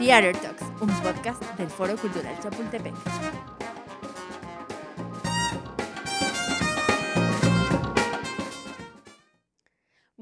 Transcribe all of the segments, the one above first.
Theater Talks, un podcast del Foro Cultural Chapultepec.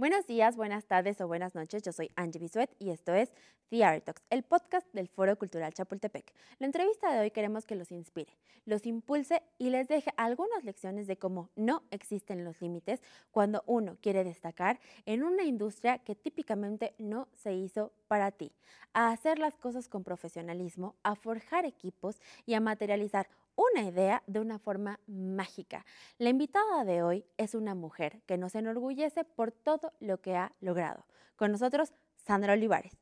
Buenos días, buenas tardes o buenas noches. Yo soy Angie Bisuet y esto es The Art Talks, el podcast del Foro Cultural Chapultepec. La entrevista de hoy queremos que los inspire, los impulse y les deje algunas lecciones de cómo no existen los límites cuando uno quiere destacar en una industria que típicamente no se hizo para ti, a hacer las cosas con profesionalismo, a forjar equipos y a materializar una idea de una forma mágica. La invitada de hoy es una mujer que nos enorgullece por todo lo que ha logrado. Con nosotros, Sandra Olivares.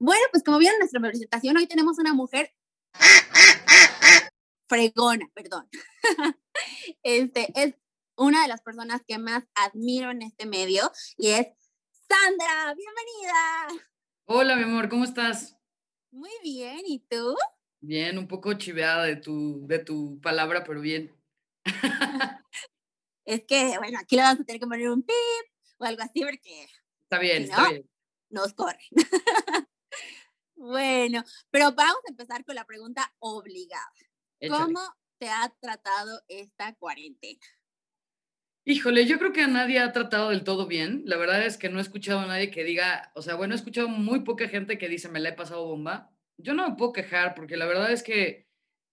Bueno, pues como vieron en nuestra presentación, hoy tenemos una mujer fregona, perdón. Este es una de las personas que más admiro en este medio y es Sandra, bienvenida. Hola, mi amor, ¿cómo estás? Muy bien, ¿y tú? Bien, un poco chiveada de tu, de tu palabra, pero bien. es que, bueno, aquí le vamos a tener que poner un pip o algo así porque... Está bien, está bien. Nos corren. bueno, pero vamos a empezar con la pregunta obligada. ¿Cómo te ha tratado esta cuarentena? Híjole, yo creo que a nadie ha tratado del todo bien. La verdad es que no he escuchado a nadie que diga, o sea, bueno, he escuchado muy poca gente que dice me la he pasado bomba yo no me puedo quejar porque la verdad es que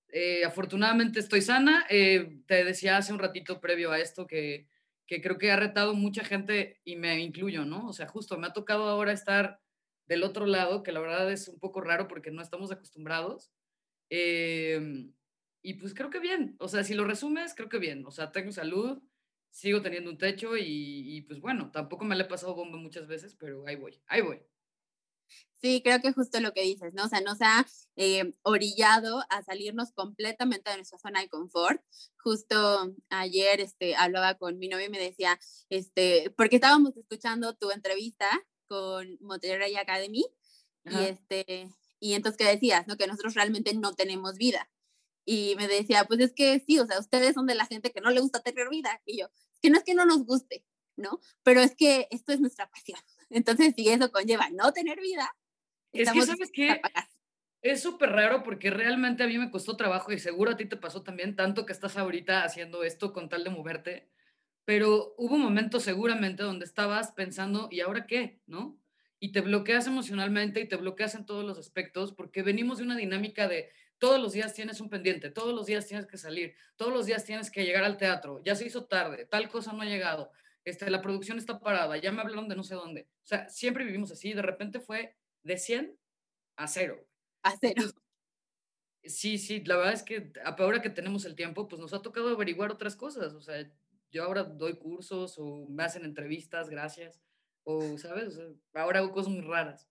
eh, afortunadamente estoy sana. Eh, te decía hace un ratito previo a esto que, que creo que ha retado mucha gente y me incluyo, ¿no? O sea, justo me ha tocado ahora estar del otro lado, que la verdad es un poco raro porque no estamos acostumbrados. Em, y pues creo que bien, o sea, si lo resumes, creo que bien, o sea, tengo salud, sigo teniendo un techo y, y pues bueno, tampoco me le he pasado bomba muchas veces, pero ahí voy, ahí voy. Sí, creo que justo lo que dices, ¿no? O sea, nos ha eh, orillado a salirnos completamente de nuestra zona de confort. Justo ayer este, hablaba con mi novio y me decía, este, porque estábamos escuchando tu entrevista con Monterrey Academy y, este, y entonces que decías, ¿no? Que nosotros realmente no tenemos vida. Y me decía, pues es que sí, o sea, ustedes son de la gente que no le gusta tener vida. Y yo, es que no es que no nos guste, ¿no? Pero es que esto es nuestra pasión. Entonces, si eso conlleva no tener vida, es que, ¿sabes qué? Es súper raro porque realmente a mí me costó trabajo y seguro a ti te pasó también, tanto que estás ahorita haciendo esto con tal de moverte, pero hubo un momento seguramente donde estabas pensando, ¿y ahora qué? ¿No? Y te bloqueas emocionalmente y te bloqueas en todos los aspectos porque venimos de una dinámica de todos los días tienes un pendiente, todos los días tienes que salir, todos los días tienes que llegar al teatro, ya se hizo tarde, tal cosa no ha llegado, este, la producción está parada, ya me hablaron de no sé dónde. O sea, siempre vivimos así, de repente fue de 100 a 0. A cero. Sí, sí, la verdad es que ahora que tenemos el tiempo, pues nos ha tocado averiguar otras cosas. O sea, yo ahora doy cursos o me hacen entrevistas, gracias. O, ¿sabes? ahora hago cosas muy raras.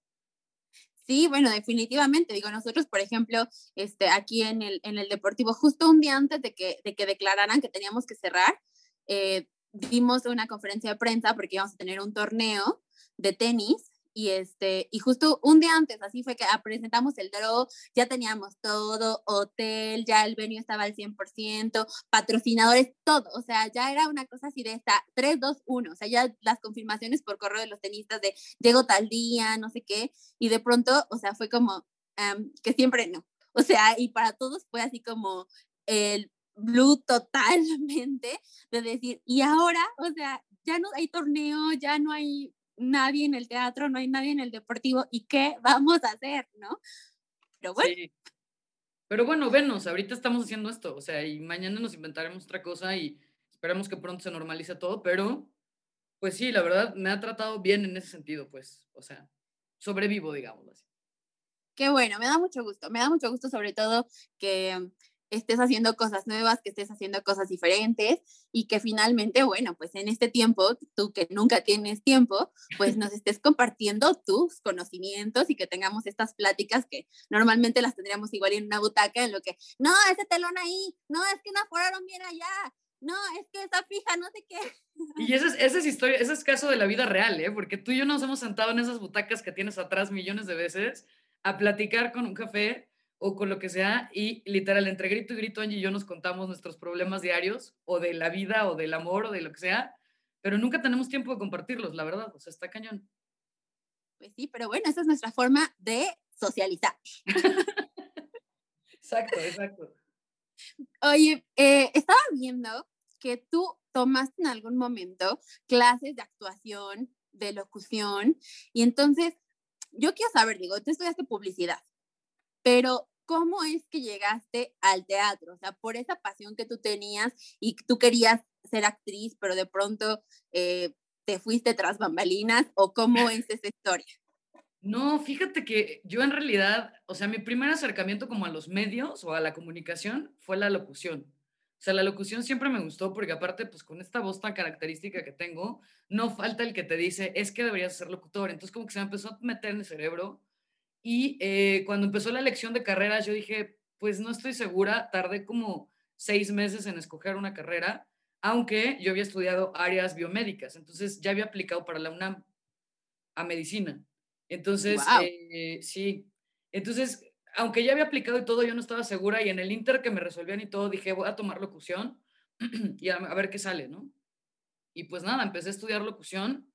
Sí, bueno, definitivamente. Digo, nosotros, por ejemplo, este, aquí en el, en el Deportivo, justo un día antes de que, de que declararan que teníamos que cerrar, eh, dimos una conferencia de prensa porque íbamos a tener un torneo de tenis y este y justo un día antes así fue que presentamos el draw ya teníamos todo hotel ya el venue estaba al 100% patrocinadores todo o sea ya era una cosa así de esta 3 2 1 o sea ya las confirmaciones por correo de los tenistas de llego tal día no sé qué y de pronto o sea fue como que siempre no o sea y para todos fue así como el blue totalmente de decir, y ahora, o sea, ya no hay torneo, ya no hay nadie en el teatro, no hay nadie en el deportivo, ¿y qué vamos a hacer, no? Pero bueno. Pero bueno, venos, ahorita estamos haciendo esto, o sea, y mañana nos inventaremos otra cosa y esperamos que pronto se normalice todo, pero pues sí, la verdad me ha tratado bien en ese sentido, pues, o sea, sobrevivo, digamos así. Qué bueno, me da mucho gusto, me da mucho gusto sobre todo que estés haciendo cosas nuevas, que estés haciendo cosas diferentes y que finalmente, bueno, pues en este tiempo, tú que nunca tienes tiempo, pues nos estés compartiendo tus conocimientos y que tengamos estas pláticas que normalmente las tendríamos igual en una butaca, en lo que, no, ese telón ahí, no, es que no fueron bien allá, no, es que esa fija, no sé qué. Y esa es, esa es historia, ese caso de la vida real, ¿eh? Porque tú y yo nos hemos sentado en esas butacas que tienes atrás millones de veces a platicar con un café o con lo que sea, y literal, entre grito y grito, Angie y yo nos contamos nuestros problemas diarios, o de la vida, o del amor, o de lo que sea, pero nunca tenemos tiempo de compartirlos, la verdad, o sea, está cañón. Pues sí, pero bueno, esa es nuestra forma de socializar. exacto, exacto. Oye, eh, estaba viendo que tú tomaste en algún momento clases de actuación, de locución, y entonces yo quiero saber, digo, tú estudiaste publicidad, pero ¿cómo es que llegaste al teatro? O sea, por esa pasión que tú tenías y tú querías ser actriz, pero de pronto eh, te fuiste tras bambalinas, o cómo es esa historia? No, fíjate que yo en realidad, o sea, mi primer acercamiento como a los medios o a la comunicación fue la locución. O sea, la locución siempre me gustó porque aparte, pues con esta voz tan característica que tengo, no falta el que te dice, es que deberías ser locutor. Entonces como que se me empezó a meter en el cerebro. Y eh, cuando empezó la elección de carreras, yo dije, pues no estoy segura, tardé como seis meses en escoger una carrera, aunque yo había estudiado áreas biomédicas, entonces ya había aplicado para la UNAM a medicina. Entonces, eh, sí, entonces aunque ya había aplicado y todo, yo no estaba segura y en el Inter que me resolvían y todo, dije, voy a tomar locución y a, ver qué sale, ¿no? Y pues nada, empecé a estudiar locución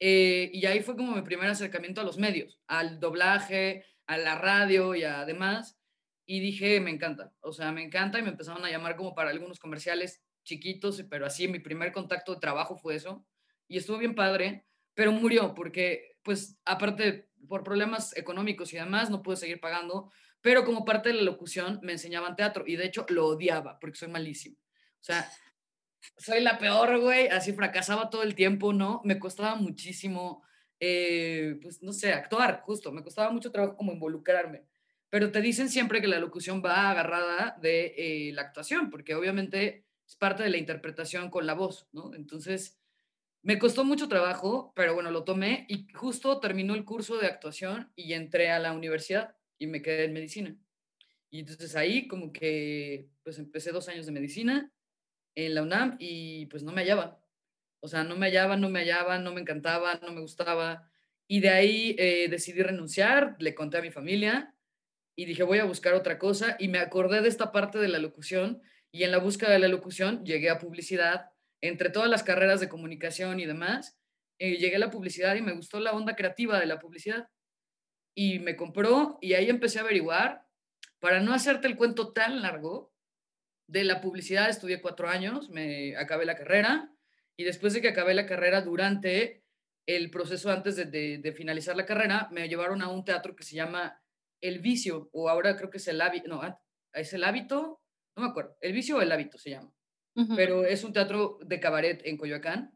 eh, y ahí fue como mi primer acercamiento a los medios, al doblaje, a la radio y además. Y dije, me encanta, o sea, me encanta y me empezaron a llamar como para algunos comerciales chiquitos, pero así mi primer contacto de trabajo fue eso. Y estuvo bien padre, pero murió porque, pues, aparte por problemas económicos y demás, no pude seguir pagando, pero como parte de la locución me enseñaban teatro y de hecho lo odiaba porque soy malísimo. O sea, soy la peor, güey, así fracasaba todo el tiempo, ¿no? Me costaba muchísimo, eh, pues no sé, actuar, justo, me costaba mucho trabajo como involucrarme. Pero te dicen siempre que la locución va agarrada de eh, la actuación, porque obviamente es parte de la interpretación con la voz, ¿no? Entonces, me costó mucho trabajo, pero bueno, lo tomé y justo terminó el curso de actuación y entré a la universidad y me quedé en medicina. Y entonces ahí como que pues empecé dos años de medicina en la UNAM y pues no me hallaba. O sea, no me hallaba, no me hallaba, no me encantaba, no me gustaba. Y de ahí eh, decidí renunciar, le conté a mi familia y dije voy a buscar otra cosa y me acordé de esta parte de la locución y en la búsqueda de la locución llegué a publicidad entre todas las carreras de comunicación y demás, eh, llegué a la publicidad y me gustó la onda creativa de la publicidad. Y me compró y ahí empecé a averiguar. Para no hacerte el cuento tan largo, de la publicidad estudié cuatro años, me acabé la carrera y después de que acabé la carrera, durante el proceso antes de, de, finalizar la carrera, me llevaron a un teatro que se llama El Vicio, o ahora creo que es el hábito, no, es el hábito, no me acuerdo, El Vicio o el hábito se llama pero es un teatro de cabaret en Coyoacán,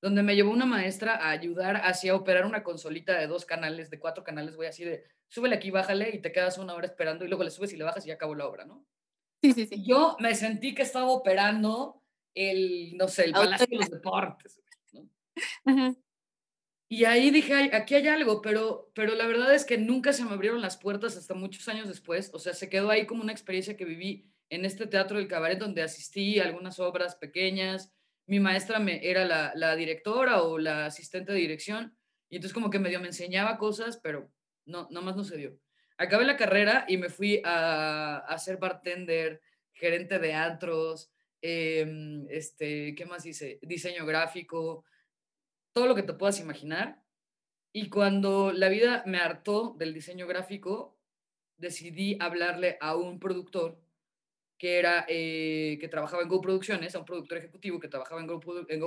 donde me llevó una maestra a ayudar así a operar una consolita de dos canales, de cuatro canales, voy así de, súbele aquí, bájale y te quedas una hora esperando y luego le subes y le bajas y ya acabó la obra, ¿no? Sí, sí, sí. Yo me sentí que estaba operando el, no sé, el Palacio de los Deportes, ¿no? Y ahí dije, aquí hay algo, pero, pero la verdad es que nunca se me abrieron las puertas hasta muchos años después. O sea, se quedó ahí como una experiencia que viví en este teatro del cabaret donde asistí a algunas obras pequeñas. Mi maestra me, era la, directora o la asistente de dirección y entonces como que medio me enseñaba cosas, pero no, más no se dio. Acabé la carrera y me fui a, a ser bartender, gerente de antros, em, este, ¿qué más hice? Diseño gráfico, todo lo que te puedas imaginar. Y cuando la vida me hartó del diseño gráfico, decidí hablarle a un productor que, era, eh, que trabajaba en Go Producciones, a un productor ejecutivo que trabajaba en Go, en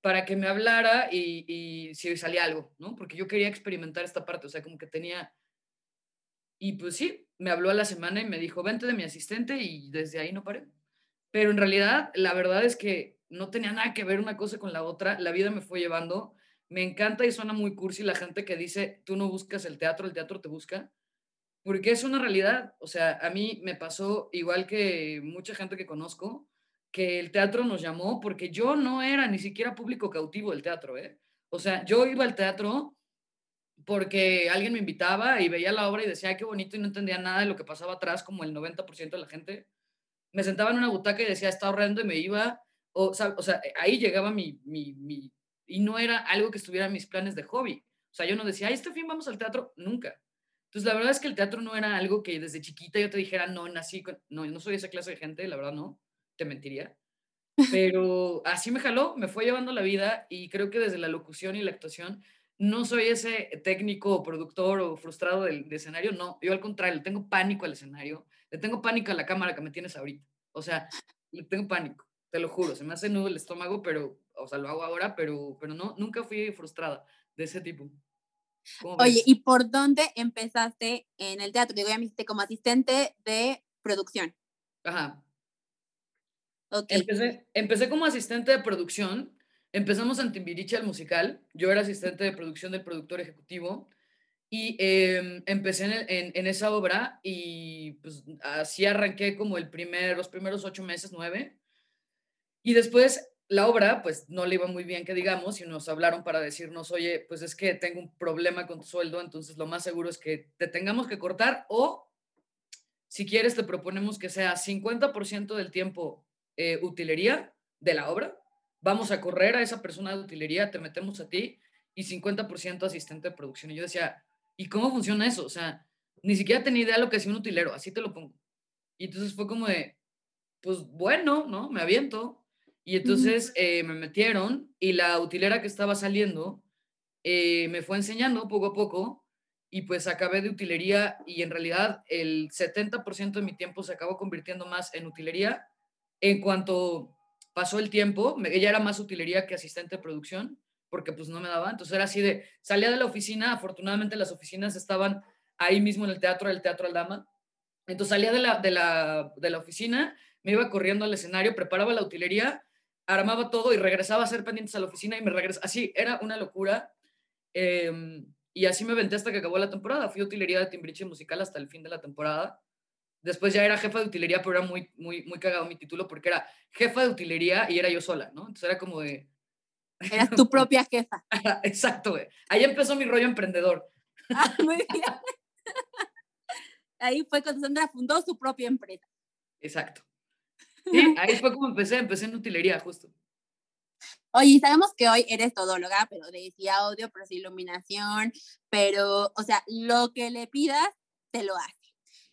para que me hablara y, y si salía algo, ¿no? Porque yo quería experimentar esta parte, o sea, como que tenía... Y pues sí, me habló a la semana y me dijo, vente de mi asistente y desde ahí no paré. Pero en realidad, la verdad es que no tenía nada que ver una cosa con la otra, la vida me fue llevando. Me encanta y suena muy cursi la gente que dice, tú no buscas el teatro, el teatro te busca porque es una realidad. O sea, a mí me pasó igual que mucha gente que conozco, que el teatro nos llamó porque yo no era ni siquiera público cautivo del teatro, ¿eh? O sea, yo iba al teatro porque alguien me invitaba y veía la obra y decía, qué bonito y no entendía nada de lo que pasaba atrás, como el 90% de la gente. Me sentaba en una butaca y decía, está horrendo y me iba. O, o sea, ahí llegaba mi, mi, mi, Y no era algo que estuviera en mis planes de hobby. O sea, yo no decía, este fin vamos al teatro, nunca. Entonces, la verdad es que el teatro no era algo que desde chiquita yo te dijera, no, nací con... No, no soy esa clase de gente, la verdad no, te mentiría. Pero así me jaló, me fue llevando la vida y creo que desde la locución y la actuación no soy ese técnico o productor o frustrado del, escenario, no, yo al contrario, le tengo pánico al escenario, le tengo pánico a la cámara que me tienes ahorita, o sea, le tengo pánico, te lo juro, se me hace nudo el estómago, pero, o sea, lo hago ahora, pero, pero no, nunca fui frustrada de ese tipo. Oye, ¿y por dónde empezaste en el teatro? Digo, ya me hiciste como asistente de producción. Ajá. Okay. Empecé, empecé como asistente de producción Empezamos en Timbiriche, el musical. Yo era asistente de producción del productor ejecutivo y em, empecé en, en, esa obra y pues así arranqué como el primer, los primeros ocho meses, nueve. Y después la obra, pues no le iba muy bien, que digamos, y nos hablaron para decirnos, oye, pues es que tengo un problema con tu sueldo, entonces lo más seguro es que te tengamos que cortar o, si quieres, te proponemos que sea 50% del tiempo eh, utilería de la obra vamos a correr a esa persona de utilería, te metemos a ti y 50% asistente de producción. Y yo decía, ¿y cómo funciona eso? O sea, ni siquiera tenía idea de lo que hacía un utilero, así te lo pongo. Y entonces fue como de, pues bueno, ¿no? Me aviento. Y entonces eh, me metieron y la utilera que estaba saliendo eh, me fue enseñando poco a poco y pues acabé de utilería y en realidad el 70% de mi tiempo se acabó convirtiendo más en utilería en cuanto pasó el tiempo, ella era más utilería que asistente de producción, porque pues no me daba, entonces era así de, salía de la oficina, afortunadamente las oficinas estaban ahí mismo en el teatro, el Teatro Aldama, entonces salía de la, de la, de la oficina, me iba corriendo al escenario, preparaba la utilería, armaba todo y regresaba a hacer pendientes a la oficina y me regresaba, así, era una locura, em, y así me venté hasta que acabó la temporada, fui utilería de Timbriche Musical hasta el fin de la temporada, Después ya era jefa de utilería, pero era muy, muy, muy cagado mi título porque era jefa de utilería y era yo sola, ¿no? Entonces era como de... Eras tu propia jefa. Exacto, güey. Ahí empezó mi rollo emprendedor. Ah, muy bien. Ahí fue cuando Sandra fundó su propia empresa. Exacto. Sí, ahí fue como empecé, empecé en utilería, justo. Oye, sabemos que hoy eres todóloga, pero decía audio, pero iluminación, pero, o sea, lo que le pidas, te lo hace.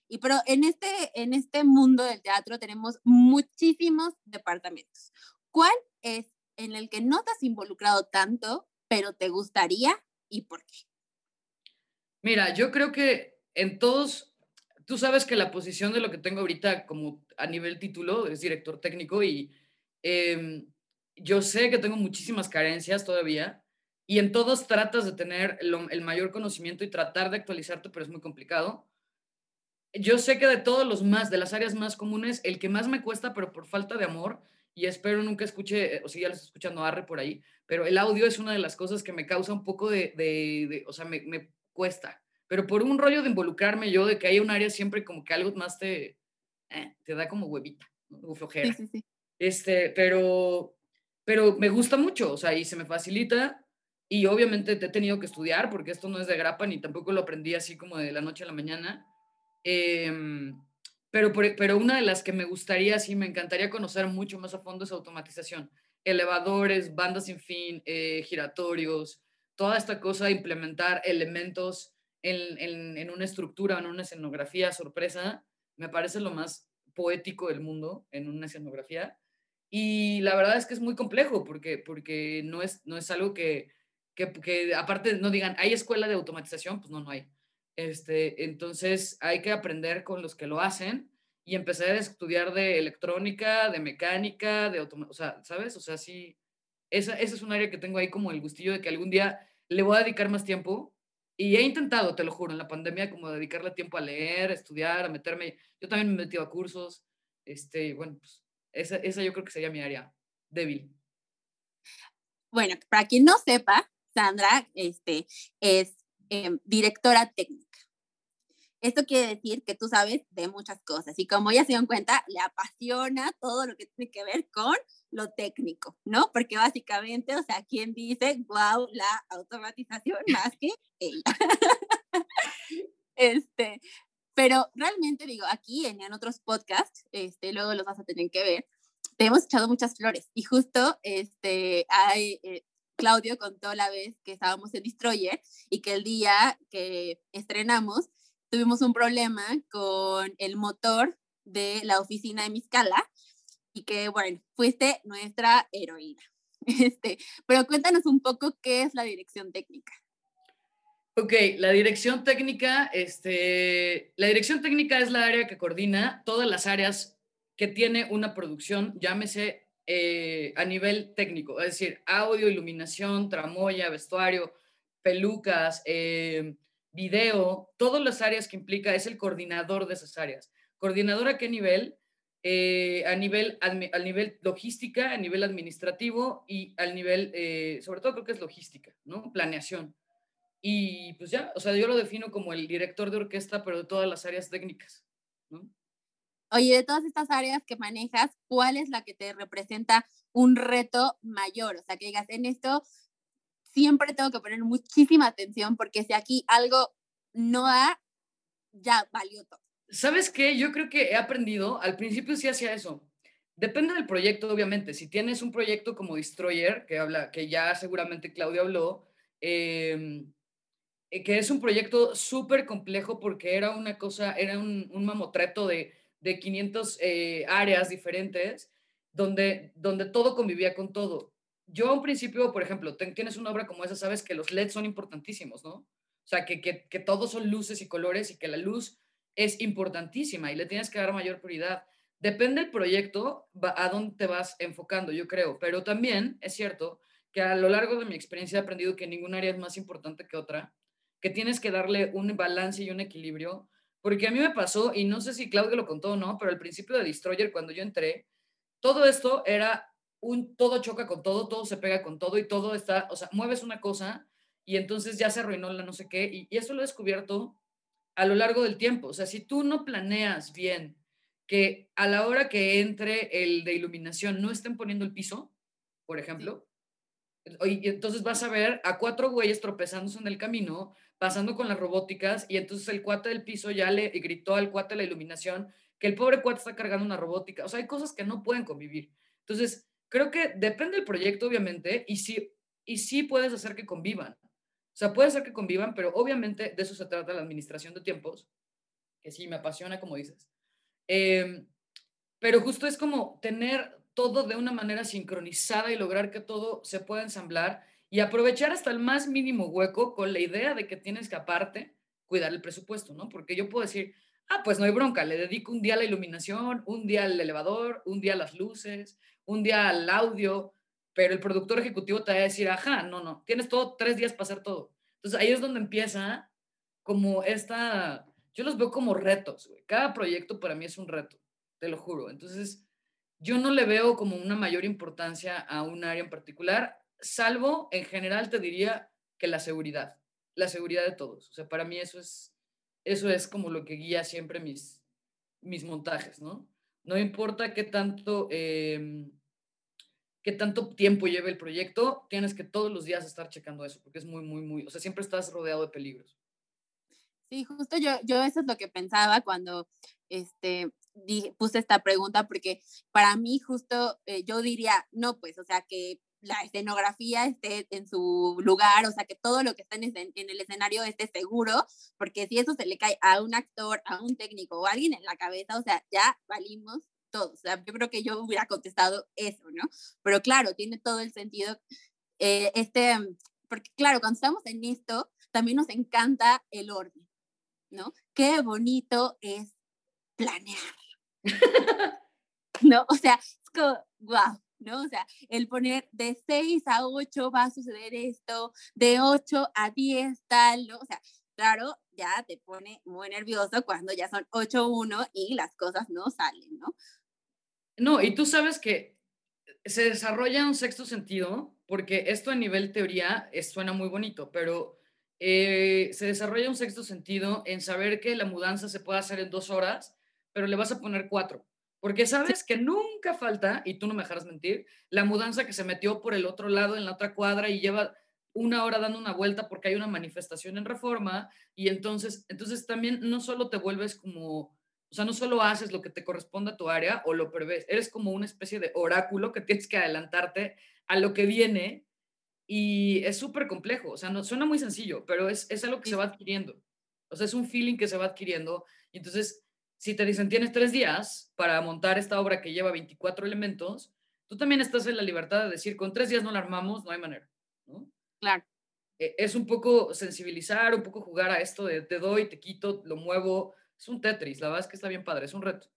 Y pero en este, en este mundo del teatro tenemos muchísimos departamentos. ¿Cuál es en el que no te has involucrado tanto, pero te gustaría y por qué? Mira, yo creo que en todos, tú sabes que la posición de lo que tengo ahorita como a nivel título es director técnico y em, yo sé que tengo muchísimas carencias todavía y en todos tratas de tener el mayor conocimiento y tratar de actualizarte, pero es muy complicado yo sé que de todos los más, de las áreas más comunes, el que más me cuesta, pero por falta de amor, y espero nunca escuche, o si ya lo estoy escuchando Arre por ahí, pero el audio es una de las cosas que me causa un poco de, de, o sea, me, me, cuesta. Pero por un rollo de involucrarme yo, de que haya un área siempre como que algo más te, eh, te da como huevita, ¿no? flojera. Sí, sí, sí. Este, pero, pero me gusta mucho, o sea, y se me facilita. Y obviamente te he tenido que estudiar porque esto no es de grapa ni tampoco lo aprendí así como de la noche a la mañana Em, pero, pero una de las que me gustaría, sí, me encantaría conocer mucho más a fondo es automatización. Elevadores, bandas sin fin, eh, giratorios, toda esta cosa, implementar elementos en, en, en, una estructura, en una escenografía sorpresa, me parece lo más poético del mundo en una escenografía. Y la verdad es que es muy complejo porque, porque no, es, no es algo que, que, que aparte no digan, ¿hay escuela de automatización? Pues no, no hay. Este, entonces hay que aprender con los que lo hacen y empezar a estudiar de electrónica, de mecánica, de o sea, ¿sabes? O sea, sí, esa, esa es un área que tengo ahí como el gustillo de que algún día le voy a dedicar más tiempo. Y he intentado, te lo juro, en la pandemia como dedicarle tiempo a leer, a estudiar, a meterme. Yo también me he metido a cursos. Este, bueno, pues esa, esa yo creo que sería mi área débil. Bueno, para quien no sepa, Sandra este, es Em, directora técnica. Esto quiere decir que tú sabes de muchas cosas y como ya se dieron cuenta, le apasiona todo lo que tiene que ver con lo técnico, ¿no? Porque básicamente, o sea, ¿quién dice, wow, la automatización más que ella? este, pero realmente digo, aquí en, en otros podcasts, este, luego los vas a tener que ver, te hemos echado muchas flores y justo este, hay, eh, Claudio contó la vez que estábamos en Destroyer y que el día que estrenamos tuvimos un problema con el motor de la oficina de Miscala y que, bueno, fuiste nuestra heroína. Este, pero cuéntanos un poco qué es la dirección técnica. Ok, la dirección técnica, este, la dirección técnica es la área que coordina todas las áreas que tiene una producción, llámese eh, a nivel técnico, es decir, audio, iluminación, tramoya, vestuario, pelucas, eh, video, todas las áreas que implica, es el coordinador de esas áreas. ¿Coordinador a qué nivel? Eh, a nivel, al nivel logística, a nivel administrativo y al nivel, sobre todo creo que es logística, ¿no? Planeación. Y pues ya, o sea, yo lo defino como el director de orquesta, pero de todas las áreas técnicas, ¿no? Oye, de todas estas áreas que manejas, ¿cuál es la que te representa un reto mayor? O sea, que digas, en esto siempre tengo que poner muchísima atención porque si aquí algo no da, ya valió todo. ¿Sabes qué? Yo creo que he aprendido, al principio sí hacía eso. Depende del proyecto, obviamente. Si tienes un proyecto como Destroyer, que, habla, que ya seguramente Claudio habló, eh, eh, que es un proyecto súper complejo porque era una cosa, era un, un mamotreto de, de 500 eh, áreas diferentes donde, donde todo convivía con todo. Yo a un principio, por ejemplo, tienes una obra como esa, sabes que los LEDs son importantísimos, ¿no? O sea, que, que, que todos son luces y colores y que la luz es importantísima y le tienes que dar mayor prioridad. Depende del proyecto a dónde te vas enfocando, yo creo, pero también es cierto que a lo largo de mi experiencia he aprendido que ningún área es más importante que otra que tienes que darle un balance y un equilibrio, porque a mí me pasó, y no sé si Claudio lo contó o no, pero al principio de Destroyer, cuando yo entré, todo esto era un todo choca con todo, todo se pega con todo y todo está, o sea, mueves una cosa y entonces ya se arruinó la no sé qué, y, y eso lo he descubierto a lo largo del tiempo. O sea, si tú no planeas bien que a la hora que entre el de iluminación no estén poniendo el piso, por ejemplo, y entonces vas a ver a cuatro güeyes tropezándose en el camino, pasando con las robóticas, y entonces el cuate del piso ya le gritó al cuate de la iluminación que el pobre cuate está cargando una robótica. O sea, hay cosas que no pueden convivir. Entonces, creo que depende del proyecto, obviamente, y sí, y sí puedes hacer que convivan. O sea, puede ser que convivan, pero obviamente de eso se trata la administración de tiempos, que sí me apasiona, como dices. Em, pero justo es como tener todo de una manera sincronizada y lograr que todo se pueda ensamblar y aprovechar hasta el más mínimo hueco con la idea de que tienes que aparte cuidar el presupuesto, ¿no? Porque yo puedo decir, ah, pues no hay bronca, le dedico un día a la iluminación, un día al elevador, un día a las luces, un día al audio, pero el productor ejecutivo te va a decir, ajá, no, no, tienes todo tres días para hacer todo. Entonces ahí es donde empieza como esta, yo los veo como retos, güey. Cada proyecto para mí es un reto, te lo juro. Entonces, yo no le veo como una mayor importancia a un área en particular, salvo en general te diría que la seguridad, la seguridad de todos. O sea, para mí eso es, eso es como lo que guía siempre mis, mis montajes, ¿no? No importa qué tanto, em, qué tanto tiempo lleve el proyecto, tienes que todos los días estar checando eso, porque es muy, muy, muy, o sea, siempre estás rodeado de peligros. Sí, justo yo, yo eso es lo que pensaba cuando este, puse esta pregunta porque para mí justo eh, yo diría, no, pues, o sea, que la escenografía esté en su lugar, o sea, que todo lo que está en, el escenario esté seguro, porque si eso se le cae a un actor, a un técnico o a alguien en la cabeza, o sea, ya valimos todos. O sea, yo creo que yo hubiera contestado eso, ¿no? Pero claro, tiene todo el sentido. Eh, este, porque claro, cuando estamos en esto, también nos encanta el orden, ¿no? Qué bonito es planear. ¿no? O sea, es como, wow, ¿no? O sea, el poner de 6 a 8 va a suceder esto, de 8 a 10 tal, ¿no? O sea, claro, ya te pone muy nervioso cuando ya son 8-1 y las cosas no salen, ¿no? No, y tú sabes que se desarrolla un sexto sentido, porque esto a nivel teoría es, suena muy bonito, pero eh, se desarrolla un sexto sentido en saber que la mudanza se puede hacer en dos horas, pero le vas a poner cuatro. Porque sabes que nunca falta, y tú no me dejarás mentir, la mudanza que se metió por el otro lado, en la otra cuadra, y lleva una hora dando una vuelta porque hay una manifestación en reforma, y entonces, entonces también no solo te vuelves como, o sea, no solo haces lo que te corresponde a tu área o lo prevés, eres como una especie de oráculo que tienes que adelantarte a lo que viene, y es súper complejo, o sea, no, suena muy sencillo, pero es, es algo que se va adquiriendo, o sea, es un feeling que se va adquiriendo, y entonces si te dicen tienes tres días para montar esta obra que lleva 24 elementos, tú también estás en la libertad de decir, con tres días no la armamos, no hay manera. ¿no? Claro. eh, es un poco sensibilizar, un poco jugar a esto de te doy, te quito, lo muevo. Es un Tetris, la verdad es que está bien padre, es un reto.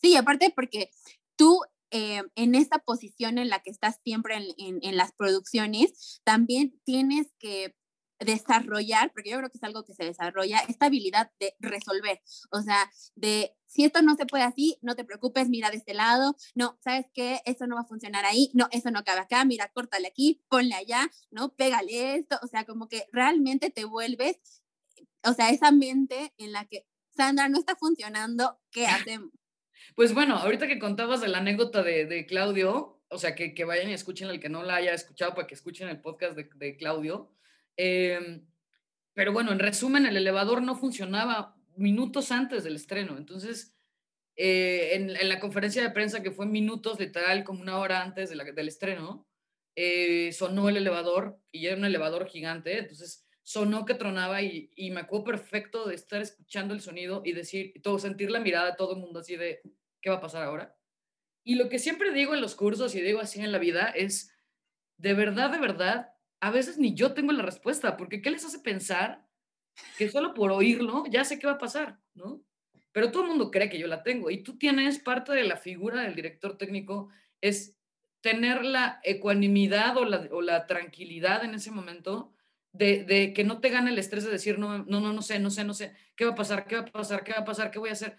Sí, aparte porque tú eh, en esta posición en la que estás siempre en, en, las producciones, también tienes que desarrollar, porque yo creo que es algo que se desarrolla, esta habilidad de resolver, o sea, de si esto no se puede así, no te preocupes, mira de este lado, no, ¿sabes qué? Eso no va a funcionar ahí, no, eso no cabe acá, mira, córtale aquí, ponle allá, ¿no? Pégale esto, o sea, como que realmente te vuelves, o sea, esa mente en la que, Sandra, no está funcionando, ¿qué hacemos? Pues bueno, ahorita que contabas de la anécdota de, Claudio, o sea, que, que, vayan y escuchen el que no la haya escuchado para que escuchen el podcast de, Claudio. Eh, pero bueno, en resumen, el elevador no funcionaba minutos antes del estreno. Entonces, eh, en, la conferencia de prensa, que fue minutos, literal, como una hora antes del estreno, eh, sonó el elevador y era un elevador gigante. Entonces, sonó que tronaba y, y, me acuerdo perfecto de estar escuchando el sonido y decir, todo, sentir la mirada de todo el mundo así de, ¿qué va a pasar ahora? Y lo que siempre digo en los cursos y digo así en la vida es, de verdad, de verdad, a veces ni yo tengo la respuesta, porque ¿qué les hace pensar que solo por oírlo ya sé qué va a pasar, ¿no? Pero todo el mundo cree que yo la tengo y tú tienes parte de la figura del director técnico es tener la ecuanimidad o la, o la tranquilidad en ese momento de, que no te gane el estrés de decir, no, no, no, no sé, no sé, no sé, ¿qué va a pasar? ¿Qué va a pasar? ¿Qué va a pasar? ¿Qué voy a hacer?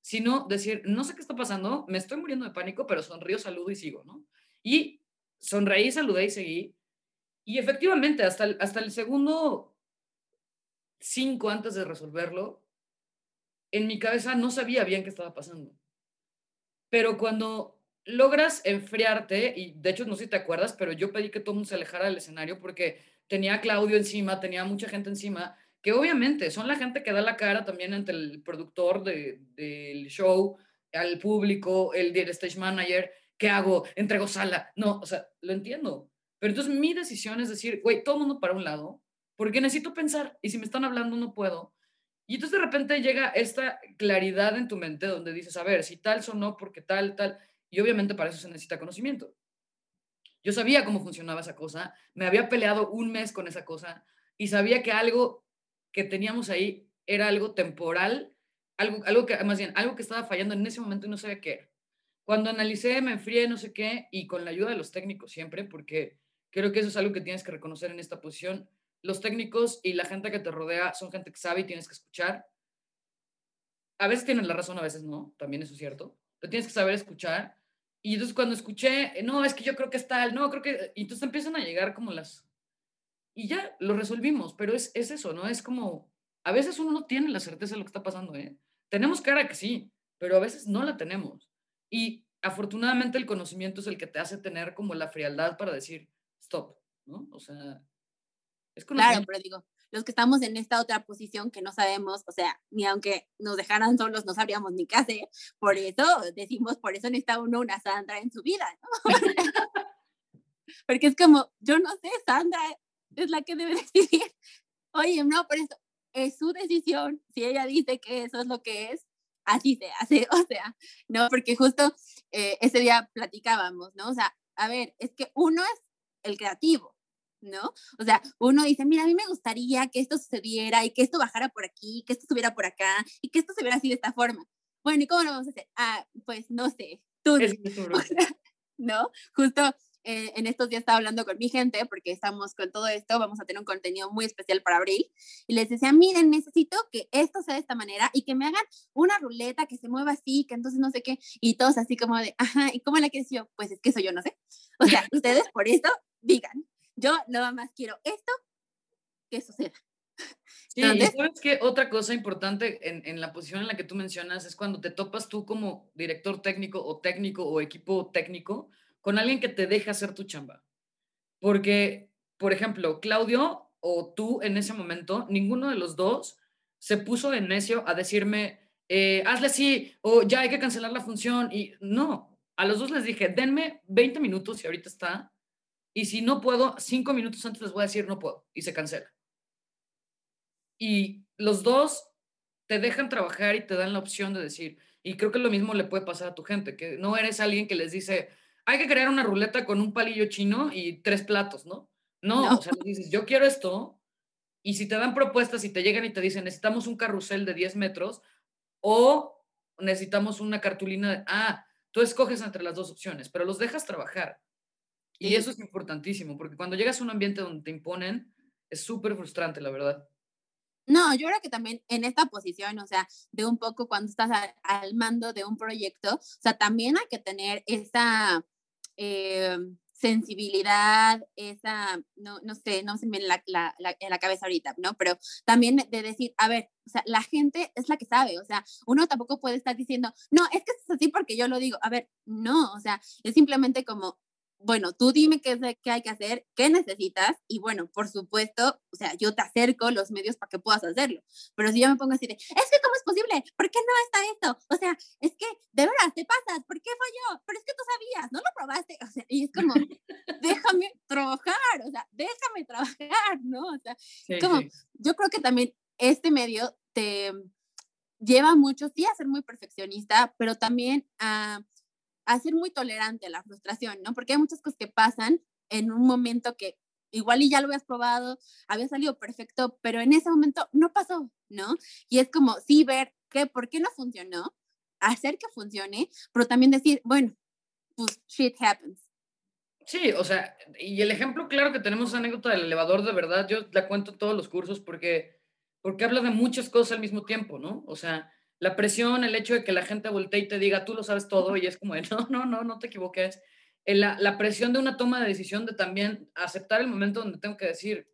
Sino decir, no sé qué está pasando, me estoy muriendo de pánico, pero sonrío, saludo y sigo, ¿no? Y sonreí, saludé y seguí. Y efectivamente, hasta el, hasta el segundo cinco antes de resolverlo, en mi cabeza no sabía bien qué estaba pasando. Pero cuando logras enfriarte, y de hecho no sé si te acuerdas, pero yo pedí que todo el mundo se alejara del escenario porque tenía a Claudio encima, tenía mucha gente encima, que obviamente son la gente que da la cara también ante el productor de, del show, al público, el, el stage manager, ¿qué hago? ¿Entrego sala? No, o sea, lo entiendo. Pero entonces mi decisión es decir, güey, todo mundo para un lado, porque necesito pensar y si me están hablando no puedo. Y entonces de repente llega esta claridad en tu mente donde dices, a ver, si tal sonó porque tal, tal, y obviamente para eso se necesita conocimiento. Yo sabía cómo funcionaba esa cosa, me había peleado un mes con esa cosa y sabía que algo que teníamos ahí era algo temporal, algo, algo que, más bien, algo que estaba fallando en ese momento y no sabía qué. Cuando analicé, me enfrié, no sé qué, y con la ayuda de los técnicos siempre, porque creo que eso es algo que tienes que reconocer en esta posición, los técnicos y la gente que te rodea son gente que sabe y tienes que escuchar. A veces tienen la razón, a veces no, también eso es cierto, pero tienes que saber escuchar. Y entonces cuando escuché, no, es que yo creo que es tal, no, creo que... Y entonces empiezan a llegar como las... Y ya lo resolvimos, pero es, es eso, ¿no? Es como, a veces uno no tiene la certeza de lo que está pasando, ¿eh? Tenemos cara que sí, pero a veces no la tenemos. Y afortunadamente el conocimiento es el que te hace tener como la frialdad para decir, stop, ¿no? O sea, Claro, pero digo, los que estamos en esta otra posición que no sabemos, o sea, ni aunque nos dejaran solos no sabríamos ni qué hacer, por eso decimos, por eso necesita uno una Sandra en su vida, ¿no? Porque es como, yo no sé, Sandra es la que debe decidir. Oye, no, pero eso es su decisión. Si ella dice que eso es lo que es, así se hace, o sea, no, porque justo eh, ese día platicábamos, ¿no? O sea, a ver, es que uno es el creativo, ¿no? O sea, uno dice, mira, a mí me gustaría que esto sucediera y que esto bajara por aquí, que esto estuviera por acá y que esto se viera así de esta forma. Bueno, ¿y cómo lo vamos a hacer? Ah, pues no sé, tú. ¿No? Justo eh, en estos días estaba hablando con mi gente porque estamos con todo esto, vamos a tener un contenido muy especial para abril y les decía, miren, necesito que esto sea de esta manera y que me hagan una ruleta que se mueva así, que entonces no sé qué, y todos así como de, ajá, ¿y cómo la quieres yo? Pues es que eso yo no sé. O sea, ustedes por eso digan, yo nada más quiero esto que suceda. Sí, y sabes que otra cosa importante en, en, la posición en la que tú mencionas es cuando te topas tú como director técnico o técnico o equipo técnico con alguien que te deja hacer tu chamba. Porque, por ejemplo, Claudio o tú en ese momento, ninguno de los dos se puso en necio a decirme, eh, hazle así o ya hay que cancelar la función. Y no, a los dos les dije, denme 20 minutos y ahorita está y si no puedo, cinco minutos antes les voy a decir no puedo y se cancela. Y los dos te dejan trabajar y te dan la opción de decir, y creo que lo mismo le puede pasar a tu gente, que no eres alguien que les dice, hay que crear una ruleta con un palillo chino y tres platos, ¿no? No, o sea, dices, yo quiero esto, y si te dan propuestas y te llegan y te dicen, necesitamos un carrusel de 10 metros, o necesitamos una cartulina de, ah, tú escoges entre las dos opciones, pero los dejas trabajar. Y eso es importantísimo, porque cuando llegas a un ambiente donde te imponen, es súper frustrante, la verdad. No, yo creo que también en esta posición, o sea, de un poco cuando estás al mando de un proyecto, o sea, también hay que tener esa eh, sensibilidad, esa, no, no sé, no se me en la, la, en la cabeza ahorita, ¿no? Pero también de decir, a ver, o sea, la gente es la que sabe, o sea, uno tampoco puede estar diciendo, no, es que es así porque yo lo digo, a ver, no, o sea, es simplemente como, bueno, tú dime qué, qué hay que hacer, qué necesitas y bueno, por supuesto, o sea, yo te acerco los medios para que puedas hacerlo. Pero si yo me pongo así de, es que ¿cómo es posible? ¿Por qué no está esto? O sea, es que de veras te pasas, ¿por qué falló? Pero es que tú sabías, no lo probaste. O sea, y es como, déjame trabajar, o sea, déjame trabajar, ¿no? O sea, como, yo creo que también este medio te lleva mucho, sí, a ser muy perfeccionista, pero también a a ser muy tolerante a la frustración, ¿no? Porque hay muchas cosas que pasan en un momento que igual y ya lo habías probado, había salido perfecto, pero en ese momento no pasó, ¿no? Y es como, sí, ver qué, por qué no funcionó, hacer que funcione, pero también decir, bueno, pues shit happens. Sí, o sea, y el ejemplo claro que tenemos anécdota del elevador, de verdad, yo la cuento en todos los cursos porque, porque habla de muchas cosas al mismo tiempo, ¿no? O sea, la presión, el hecho de que la gente voltee y te diga, tú lo sabes todo, y es como, no, no, no, no te equivoques. La, presión de una toma de decisión de también aceptar el momento donde tengo que decir,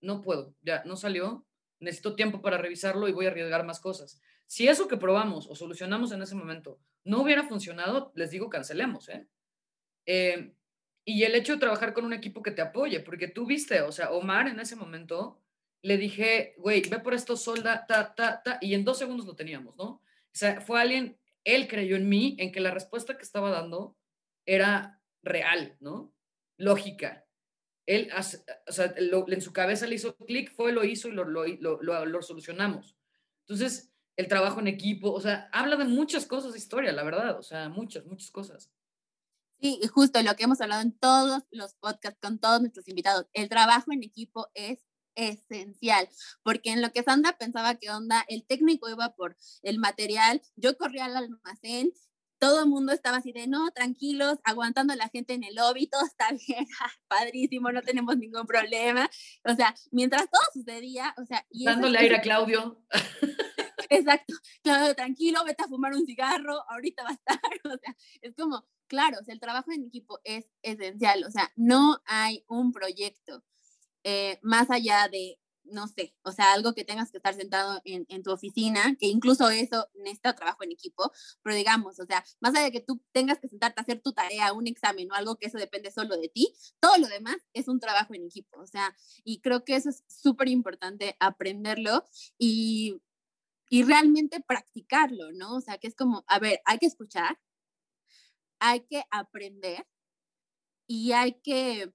no puedo, ya, no salió, necesito tiempo para revisarlo y voy a arriesgar más cosas. Si eso que probamos o solucionamos en ese momento no hubiera funcionado, les digo, cancelemos, ¿eh? ¿eh? y el hecho de trabajar con un equipo que te apoye, porque tú viste, o sea, Omar en ese momento le dije, güey, ve por esto, solda, ta, ta, ta, y en dos segundos lo teníamos, ¿no? O sea, fue alguien, él creyó en mí, en que la respuesta que estaba dando era real, ¿no? Lógica. Él, o sea, en su cabeza le hizo clic, fue, lo hizo y lo, lo, lo, lo, solucionamos. Entonces, el trabajo en equipo, o sea, habla de muchas cosas de historia, la verdad, o sea, muchas, muchas cosas. Sí, y justo lo que hemos hablado en todos los podcasts con todos nuestros invitados, el trabajo en equipo es esencial, porque en lo que Sandra pensaba que onda, el técnico iba por el material, yo corría al almacén, todo el mundo estaba así de, no, tranquilos, aguantando a la gente en el lobby, todo está bien, padrísimo, no tenemos ningún problema. O sea, mientras todo sucedía, o sea... Y Dándole aire a Claudio. Exacto, Claudio, tranquilo, vete a fumar un cigarro, ahorita va a estar. O sea, es como, claro, o sea, el trabajo en equipo es esencial, o sea, no hay un proyecto eh, más allá de, no sé, o sea, algo que tengas que estar sentado en, en, tu oficina, que incluso eso necesita trabajo en equipo, pero digamos, o sea, más allá de que tú tengas que sentarte a hacer tu tarea, un examen o algo que eso depende solo de ti, todo lo demás es un trabajo en equipo, o sea, y creo que eso es súper importante aprenderlo y, y realmente practicarlo, ¿no? O sea, que es como, a ver, hay que escuchar, hay que aprender y hay que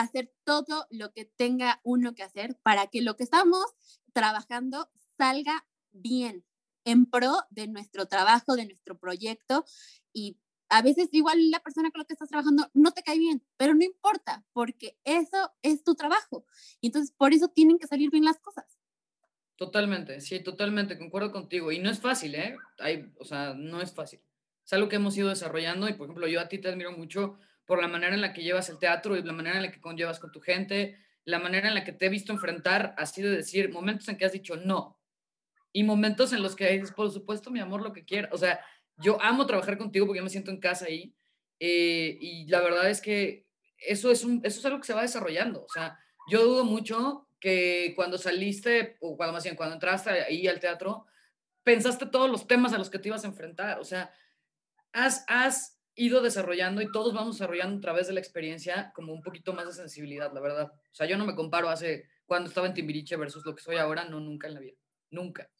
hacer todo lo que tenga uno que hacer para que lo que estamos trabajando salga bien, en pro de nuestro trabajo, de nuestro proyecto y a veces igual la persona con la que estás trabajando no te cae bien, pero no importa, porque eso es tu trabajo. Y entonces por eso tienen que salir bien las cosas. Totalmente, sí, totalmente, concuerdo contigo. Y no es fácil, ¿eh? Hay, o sea, no es fácil. Es algo que hemos ido desarrollando y, por ejemplo, yo a ti te admiro mucho por la manera en la que llevas el teatro y la manera en la que conllevas con tu gente, la manera en la que te he visto enfrentar, así de decir, momentos en que has dicho no y momentos en los que dices, por supuesto, mi amor, lo que quiera. O sea, yo amo trabajar contigo porque yo me siento en casa ahí eh, y la verdad es que eso es, un, eso es algo que se va desarrollando. O sea, yo dudo mucho que cuando saliste, o cuando más bien cuando entraste ahí al teatro, pensaste todos los temas a los que te ibas a enfrentar. O sea, has, has ido desarrollando y todos vamos desarrollando a través de la experiencia como un poquito más de sensibilidad, la verdad. O sea, yo no me comparo hace cuando estaba en Timbiriche versus lo que soy ahora, no, nunca en la vida, nunca.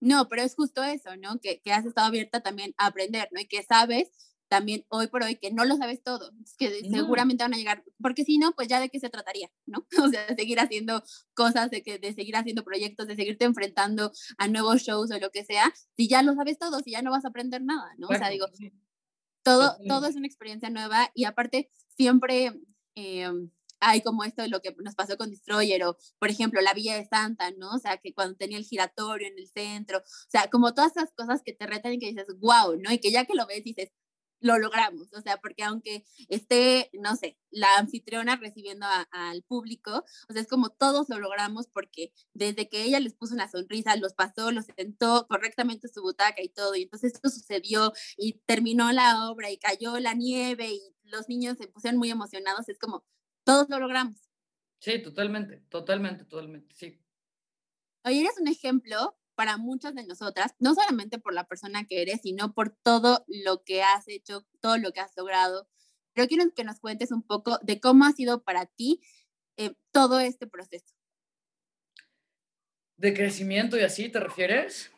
No, pero es justo eso, ¿no? Que, que has estado abierta también a aprender, ¿no? Y que sabes también hoy por hoy que no lo sabes todo, que seguramente van a llegar, porque si no, pues ya de qué se trataría, ¿no? O sea, de seguir haciendo cosas, de, que, de seguir haciendo proyectos, de seguirte enfrentando a nuevos shows o lo que sea, si ya lo sabes todo, si ya no vas a aprender nada, ¿no? o sea, digo, todo, todo es una experiencia nueva y aparte siempre, eh, hay como esto de lo que nos pasó con Destroyer o, por ejemplo, la Villa de Santa, ¿no? O sea, que cuando tenía el giratorio en el centro, o sea, como todas esas cosas que te retan y que dices, wow, ¿no? Y que ya que lo ves dices, lo logramos, o sea, porque aunque esté, no sé, la anfitriona recibiendo al público, o sea, es como todos lo logramos porque desde que ella les puso una sonrisa, los pasó, los sentó correctamente su butaca y todo, y entonces esto sucedió y terminó la obra y cayó la nieve y los niños se pusieron muy emocionados, es como todos lo logramos. Sí, totalmente, totalmente, totalmente, sí. Oye, eres un ejemplo para muchas de nosotras, no solamente por la persona que eres, sino por todo lo que has hecho, todo lo que has logrado. Pero quiero que nos cuentes un poco de cómo ha sido para ti eh, todo este proceso. ¿De crecimiento y así te refieres?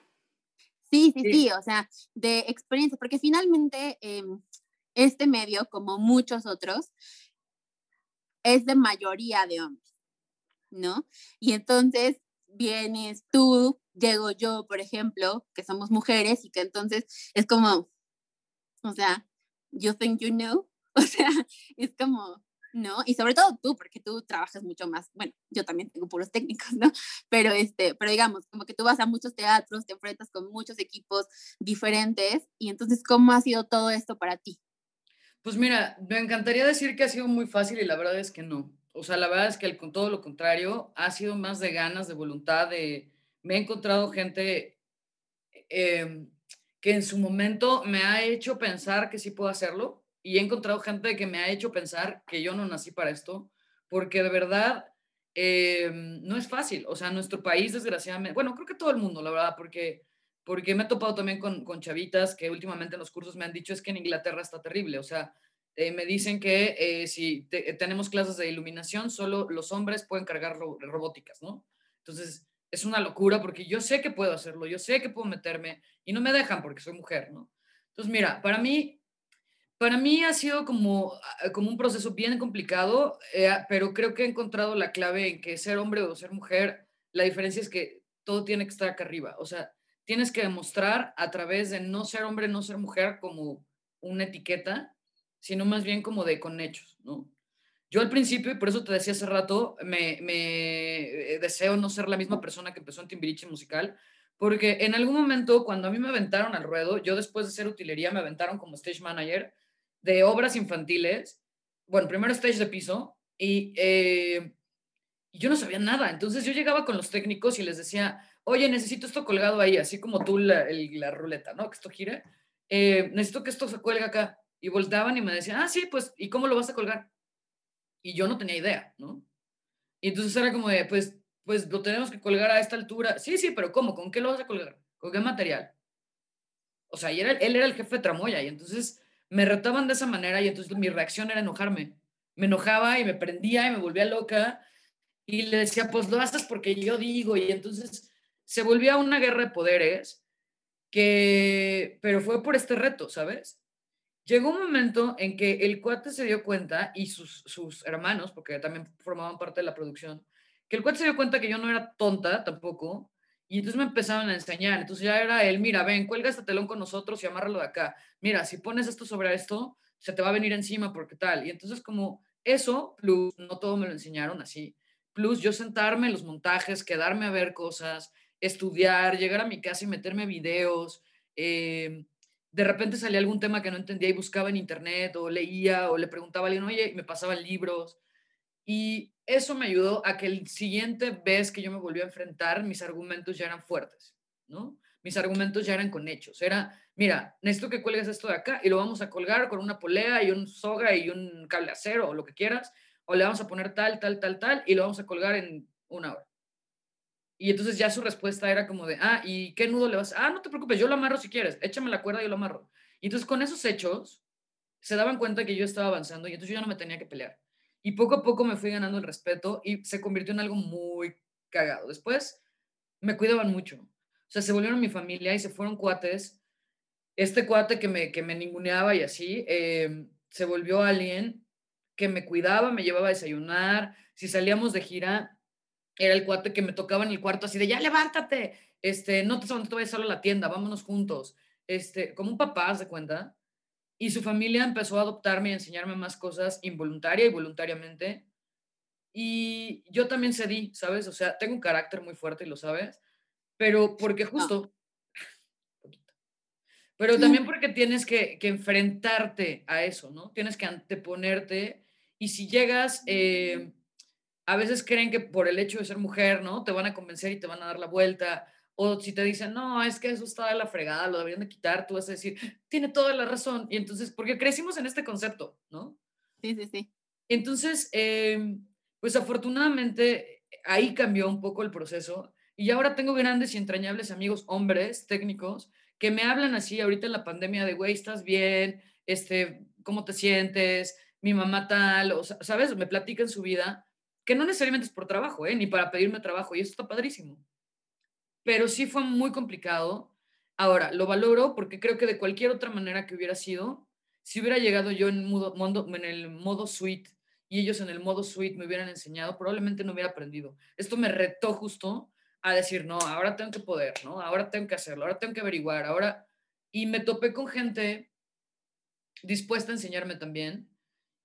Sí, sí, sí, o sea, de experiencia, porque finalmente em, este medio, como muchos otros, es de mayoría de hombres, ¿no? Y entonces vienes tú, llego yo, por ejemplo, que somos mujeres y que entonces es como, o sea, you think you know, o sea, es como, ¿no? Y sobre todo tú, porque tú trabajas mucho más, bueno, yo también tengo puros técnicos, ¿no? Pero, este, pero digamos, como que tú vas a muchos teatros, te enfrentas con muchos equipos diferentes, y entonces, ¿cómo ha sido todo esto para ti? Pues mira, me encantaría decir que ha sido muy fácil y la verdad es que no. O sea, la verdad es que con todo lo contrario, ha sido más de ganas, de voluntad, de, me he encontrado gente em, que en su momento me ha hecho pensar que sí puedo hacerlo y he encontrado gente que me ha hecho pensar que yo no nací para esto, porque de verdad em, no es fácil. O sea, nuestro país, desgraciadamente, bueno, creo que todo el mundo, la verdad, porque, porque me he topado también con, con chavitas que últimamente en los cursos me han dicho es que en Inglaterra está terrible. O sea, eh, me dicen que eh, si tenemos clases de iluminación, solo los hombres pueden cargar robóticas, ¿no? Entonces, es una locura porque yo sé que puedo hacerlo, yo sé que puedo meterme y no me dejan porque soy mujer, ¿no? Entonces, mira, para mí, para mí ha sido como, ah, como un proceso bien complicado, eh, pero creo que he encontrado la clave en que ser hombre o ser mujer, la diferencia es que todo tiene que estar acá arriba. O sea, tienes que demostrar a través de no ser hombre, no ser mujer como una etiqueta, sino más bien como de con hechos, ¿no? Yo al principio, y por eso te decía hace rato, me, eh, deseo no ser la misma persona que empezó en Timbiriche Musical, porque en algún momento, cuando a mí me aventaron al ruedo, yo después de ser utilería me aventaron como stage manager de obras infantiles, bueno, primero stage de piso, y, eh, yo no sabía nada. Entonces yo llegaba con los técnicos y les decía, oye, necesito esto colgado ahí, así como tú la, la ruleta, ¿no? Que esto gire. Eh, necesito que esto se cuelgue acá. Y voltaban y me decían, ah, sí, pues, ¿y cómo lo vas a colgar? Y yo no tenía idea, ¿no? Y entonces era como de, pues, pues lo tenemos que colgar a esta altura. Sí, sí, pero ¿cómo? ¿Con qué lo vas a colgar? ¿Con qué material? O sea, y era, él era el jefe de tramoya y entonces me retaban de esa manera y entonces mi reacción era enojarme. Me enojaba y me prendía y me volvía loca y le decía, pues lo haces porque yo digo y entonces se volvía una guerra de poderes que, pero fue por este reto, ¿sabes? Llegó un momento en que el cuate se dio cuenta, y sus, sus hermanos, porque también formaban parte de la producción, que el cuate se dio cuenta que yo no era tonta tampoco, y entonces me empezaron a enseñar. Entonces ya era él, mira, ven, cuelga este telón con nosotros y amárralo de acá. Mira, si pones esto sobre esto, se te va a venir encima porque tal. Y entonces como eso, plus, no todo me lo enseñaron así, plus yo sentarme en los montajes, quedarme a ver cosas, estudiar, llegar a mi casa y meterme videos, eh, de repente salía algún tema que no entendía y buscaba en internet o leía o le preguntaba a alguien, oye, y me pasaban libros. Y eso me ayudó a que el siguiente vez que yo me volví a enfrentar, mis argumentos ya eran fuertes, ¿no? Mis argumentos ya eran con hechos. Era, mira, necesito que cuelgues esto de acá y lo vamos a colgar con una polea y un soga y un cable acero o lo que quieras, o le vamos a poner tal, tal, tal, tal y lo vamos a colgar en una hora. Y entonces ya su respuesta era como de, ah, ¿y qué nudo le vas? Ah, no te preocupes, yo lo amarro si quieres, échame la cuerda y yo lo amarro. Y entonces con esos hechos se daban cuenta que yo estaba avanzando y entonces yo no me tenía que pelear. Y poco a poco me fui ganando el respeto y se convirtió en algo muy cagado. Después me cuidaban mucho. O sea, se volvieron mi familia y se fueron cuates. Este cuate que me, que me ninguneaba y así, em, se volvió alguien que me cuidaba, me llevaba a desayunar. Si salíamos de gira, era el cuate que me tocaba en el cuarto así de, ya levántate, este, no te, no te vayas solo a la tienda, vámonos juntos, este, como un papá, ¿se cuenta? Y su familia empezó a adoptarme y enseñarme más cosas involuntaria y voluntariamente. y yo también cedí, ¿sabes? O sea, tengo un carácter muy fuerte y lo sabes, pero porque justo... Pero también porque tienes que, que, enfrentarte a eso, ¿no? Tienes que anteponerte y si llegas, eh, a veces creen que por el hecho de ser mujer, ¿no? Te van a convencer y te van a dar la vuelta. O si te dicen, no, es que eso está de la fregada, lo deberían de quitar, tú vas a decir, tiene toda la razón. Y entonces, porque crecimos en este concepto, ¿no? Sí, sí, sí. Entonces, em, pues afortunadamente ahí cambió un poco el proceso y ahora tengo grandes y entrañables amigos hombres técnicos que me hablan así ahorita en la pandemia de, güey, ¿estás bien? Este, ¿Cómo te sientes? Mi mamá tal, o, ¿sabes? Me platican su vida, que no necesariamente es por trabajo, ¿eh? Ni para pedirme trabajo, y eso está padrísimo. Pero sí fue muy complicado. Ahora, lo valoro porque creo que de cualquier otra manera que hubiera sido, si hubiera llegado yo en, en el modo suite y ellos en el modo suite me hubieran enseñado, probablemente no hubiera aprendido. Esto me retó justo a decir, no, ahora tengo que poder, ¿no? Ahora tengo que hacerlo, ahora tengo que averiguar, ahora... Y me topé con gente dispuesta a enseñarme también,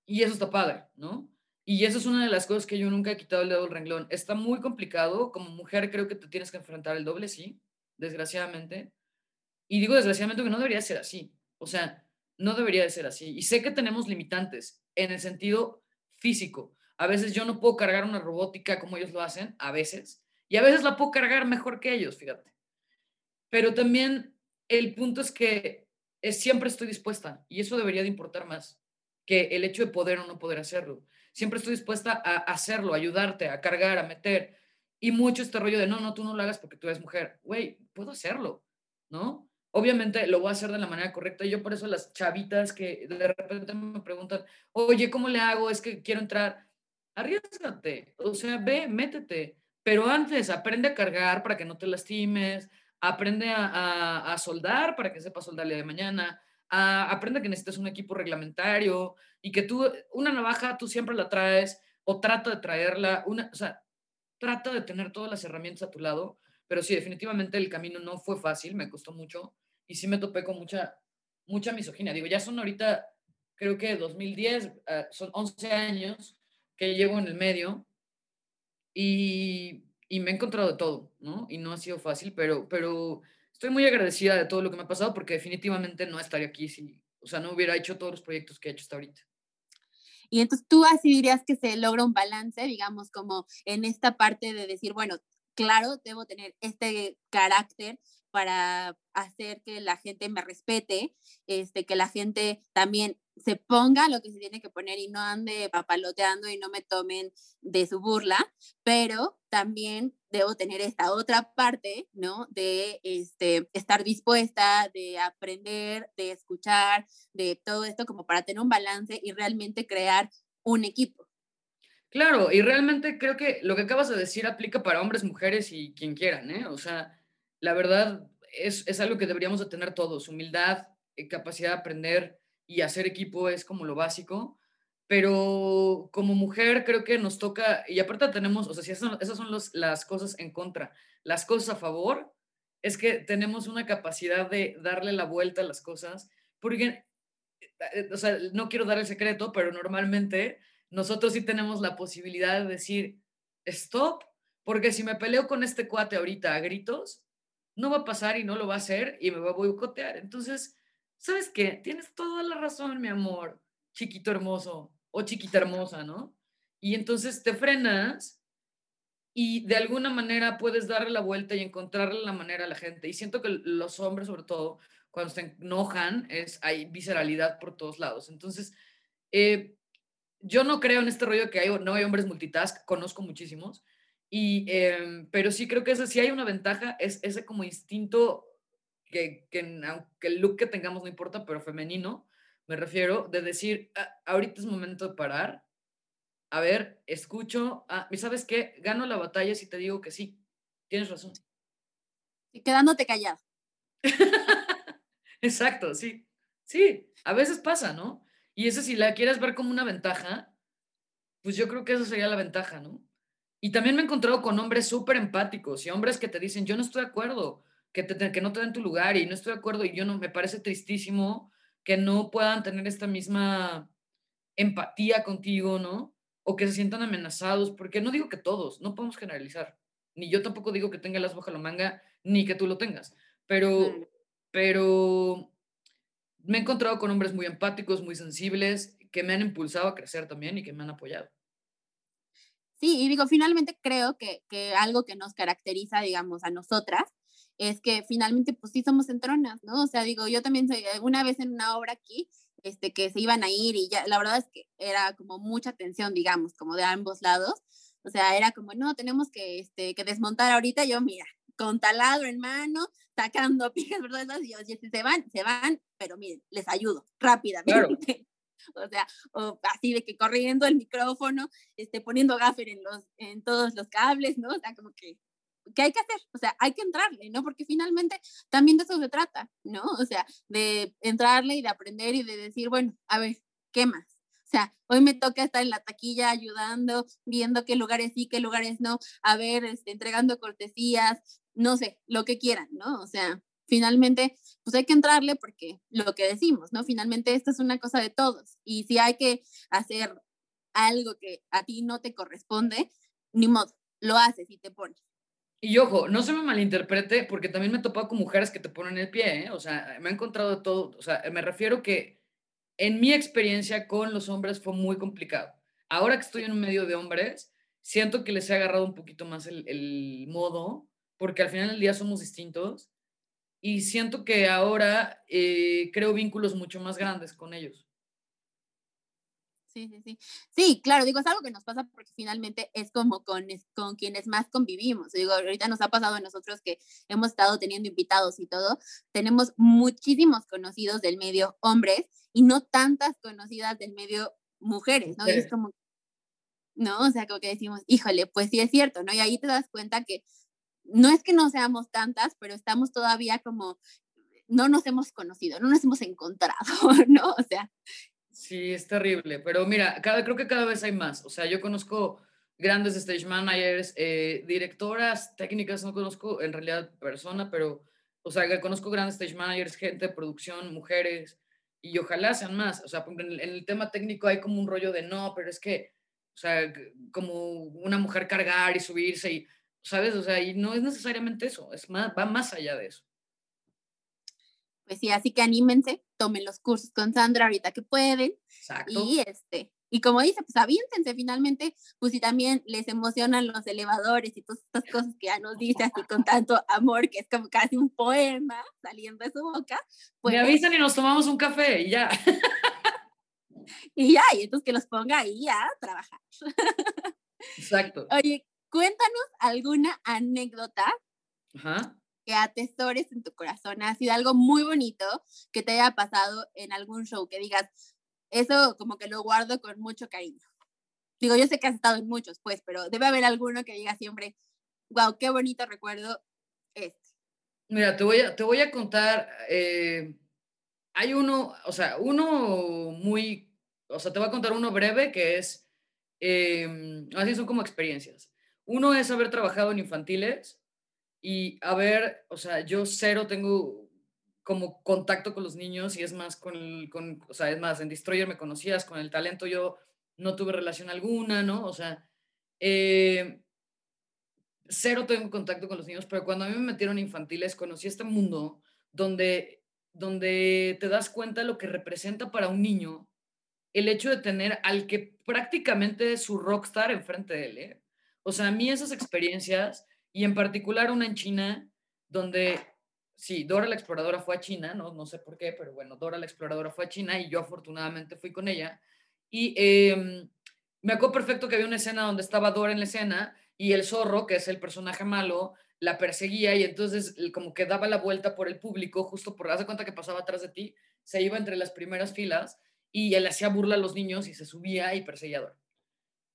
y eso está padre, ¿no? Y eso es una de las cosas que yo nunca he quitado el dedo del renglón. Está muy complicado, como mujer creo que te tienes que enfrentar el doble, sí, desgraciadamente. Y digo desgraciadamente que no debería ser así, o sea, no debería de ser así. Y sé que tenemos limitantes en el sentido físico. A veces yo no puedo cargar una robótica como ellos lo hacen, a veces, y a veces la puedo cargar mejor que ellos, fíjate. Pero también el punto es que es, siempre estoy dispuesta y eso debería de importar más que el hecho de poder o no poder hacerlo. Siempre estoy dispuesta a hacerlo, a ayudarte, a cargar, a meter. Y mucho este rollo de, no, no, tú no lo hagas porque tú eres mujer. Güey, puedo hacerlo, ¿no? Obviamente lo voy a hacer de la manera correcta. Y yo por eso las chavitas que de repente me preguntan, oye, ¿cómo le hago? Es que quiero entrar. Arriesgate, o sea, ve, métete pero antes, aprende a cargar para que no te lastimes, aprende a, soldar para que sepas soldar el día de mañana, aprende que necesitas un equipo reglamentario y que tú, una navaja, tú siempre la traes o trata de traerla, una, o sea, trata de tener todas las herramientas a tu lado, pero sí, definitivamente el camino no fue fácil, me costó mucho y sí me topé con mucha, mucha misoginia. Digo, ya son ahorita, creo que 2010, eh, son 11 años que llevo en el medio y, y, me he encontrado de todo, ¿no? Y no ha sido fácil, pero, pero estoy muy agradecida de todo lo que me ha pasado porque definitivamente no estaría aquí si, o sea, no hubiera hecho todos los proyectos que he hecho hasta ahorita. Y entonces tú así dirías que se logra un balance, digamos, como en esta parte de decir, bueno, claro, debo tener este carácter para hacer que la gente me respete, este, que la gente también se ponga lo que se tiene que poner y no ande papaloteando y no me tomen de su burla, pero también debo tener esta otra parte, ¿no? De este, estar dispuesta, de aprender, de escuchar, de todo esto como para tener un balance y realmente crear un equipo. Claro, y realmente creo que lo que acabas de decir aplica para hombres, mujeres y quien quieran, ¿eh? O sea, la verdad es, es algo que deberíamos de tener todos, humildad, eh, capacidad de aprender, y hacer equipo es como lo básico, pero como mujer creo que nos toca, y aparte tenemos, o sea, si esas, esas son los, las cosas en contra, las cosas a favor, es que tenemos una capacidad de darle la vuelta a las cosas, porque, eh, o sea, no quiero dar el secreto, pero normalmente nosotros sí tenemos la posibilidad de decir, stop, porque si me peleo con este cuate ahorita a gritos, no va a pasar y no lo va a hacer y me va a boicotear. Entonces, ¿sabes qué? Tienes toda la razón, mi amor, chiquito hermoso o chiquita hermosa, ¿no? Y entonces te frenas y de alguna manera puedes darle la vuelta y encontrarle la manera a la gente. Y siento que los hombres, sobre todo, cuando se enojan, es, hay visceralidad por todos lados. Entonces, eh, yo no creo en este rollo que hay, no hay hombres multitask, conozco muchísimos, y, em, pero sí creo que ese, si hay una ventaja, es ese como instinto que, aunque el look que tengamos no importa, pero femenino, me refiero, de decir, ah, ahorita es momento de parar, a ver, escucho, ah, ¿y sabes qué? Gano la batalla si te digo que sí, tienes razón. Y quedándote callado. Exacto, sí. Sí, a veces pasa, ¿no? Y eso si la quieres ver como una ventaja, pues yo creo que eso sería la ventaja, ¿no? Y también me he encontrado con hombres súper empáticos y hombres que te dicen, yo no estoy de acuerdo, que, que no te den tu lugar y no estoy de acuerdo y yo no, me parece tristísimo que no puedan tener esta misma empatía contigo, ¿no? o que se sientan amenazados, porque no digo que todos, no podemos generalizar, ni yo tampoco digo que tenga las bajo la manga, ni que tú lo tengas, pero, pero me he encontrado con hombres muy empáticos, muy sensibles, que me han impulsado a crecer también y que me han apoyado. Sí, y digo, finalmente creo que, que algo que nos caracteriza, digamos, a nosotras, es que finalmente, pues sí somos entronas, ¿no? O sea, digo, yo también soy, una vez en una obra aquí, este, que se iban a ir y ya, la verdad es que era como mucha tensión, digamos, como de ambos lados. O sea, era como, no, tenemos que, este, que desmontar ahorita. Yo, mira, con taladro en mano, sacando piezas, ¿verdad? Y yo, se van, se van, pero miren, les ayudo rápidamente. O sea, o así de que corriendo el micrófono, este, poniendo gaffer en, los, en todos los cables, ¿no? O sea, como que ¿qué hay que hacer? O sea, hay que entrarle, ¿no? Porque finalmente también de eso se trata, ¿no? O sea, de entrarle y de aprender y de decir, bueno, a ver, ¿qué más? O sea, hoy me toca estar en la taquilla ayudando, viendo qué lugares sí, qué lugares no, a ver, este, entregando cortesías, no sé, lo que quieran, ¿no? O sea, finalmente, pues hay que entrarle porque lo que decimos, ¿no? Finalmente, esto es una cosa de todos. Y si hay que hacer algo que a ti no te corresponde, ni modo, lo haces y te pones. Y ojo, no se me malinterprete, porque también me he topado con mujeres que te ponen el pie, ¿eh? O sea, me he encontrado todo. O sea, me refiero que en mi experiencia con los hombres fue muy complicado. Ahora que estoy en un medio de hombres, siento que les he agarrado un poquito más el, el modo, porque al final del día somos distintos. Y siento que ahora eh, creo vínculos mucho más grandes con ellos. Sí, sí, sí. Sí, claro, digo, es algo que nos pasa porque finalmente es como con, con quienes más convivimos. Digo, ahorita nos ha pasado a nosotros que hemos estado teniendo invitados y todo. Tenemos muchísimos conocidos del medio hombres y no tantas conocidas del medio mujeres, ¿no? Y es como, ¿no? O sea, como que decimos, híjole, pues sí es cierto, ¿no? Y ahí te das cuenta que no es que no seamos tantas, pero estamos todavía como no nos hemos conocido, no nos hemos encontrado, ¿no? O sea, Sí, es terrible, pero mira, cada, creo que cada vez hay más. O sea, yo conozco grandes stage managers, eh, directoras técnicas, no conozco en realidad persona, pero, o sea, conozco grandes stage managers, gente de producción, mujeres, y ojalá sean más. O sea, en el, tema técnico hay como un rollo de no, pero es que, o sea, como una mujer cargar y subirse y, ¿sabes? O sea, y no es necesariamente eso, es más, va más allá de eso. Pues sí, así que anímense, tomen los cursos con Sandra ahorita que pueden. Exacto. Y este, y como dice, pues aviéntense finalmente, pues si también les emocionan los elevadores y todas estas cosas que ya nos dice así con tanto amor, que es como casi un poema saliendo de su boca. Pues, Me avisan y nos tomamos un café y ya. y ya, y entonces que los ponga ahí a trabajar. Exacto. Oye, cuéntanos alguna anécdota Ajá que atesores en tu corazón, ha sido algo muy bonito que te haya pasado en algún show, que digas, eso como que lo guardo con mucho cariño. Digo, yo sé que has estado en muchos, pues, pero debe haber alguno que diga siempre, wow, qué bonito recuerdo este. Mira, te voy a, te voy a contar, eh, hay uno, o sea, uno muy, o sea, te voy a contar uno breve que es, eh, así son como experiencias. Uno es haber trabajado en infantiles y a ver, o sea, yo cero tengo como contacto con los niños y es más con, con o sea, es más, en Destroyer me conocías, con el talento yo no tuve relación alguna, ¿no? O sea, eh, cero tengo contacto con los niños, pero cuando a mí me metieron infantiles, conocí este mundo donde, donde te das cuenta lo que representa para un niño el hecho de tener al que prácticamente es su rockstar enfrente de él, ¿eh? O sea, a mí esas experiencias y en particular una en China, donde, sí, Dora la exploradora fue a China, no, no sé por qué, pero bueno, Dora la exploradora fue a China y yo afortunadamente fui con ella. Y em, me acuerdo perfecto que había una escena donde estaba Dora en la escena y el zorro, que es el personaje malo, la perseguía y entonces como que daba la vuelta por el público, justo por, haz de cuenta que pasaba atrás de ti, se iba entre las primeras filas y él hacía burla a los niños y se subía y perseguía a Dora.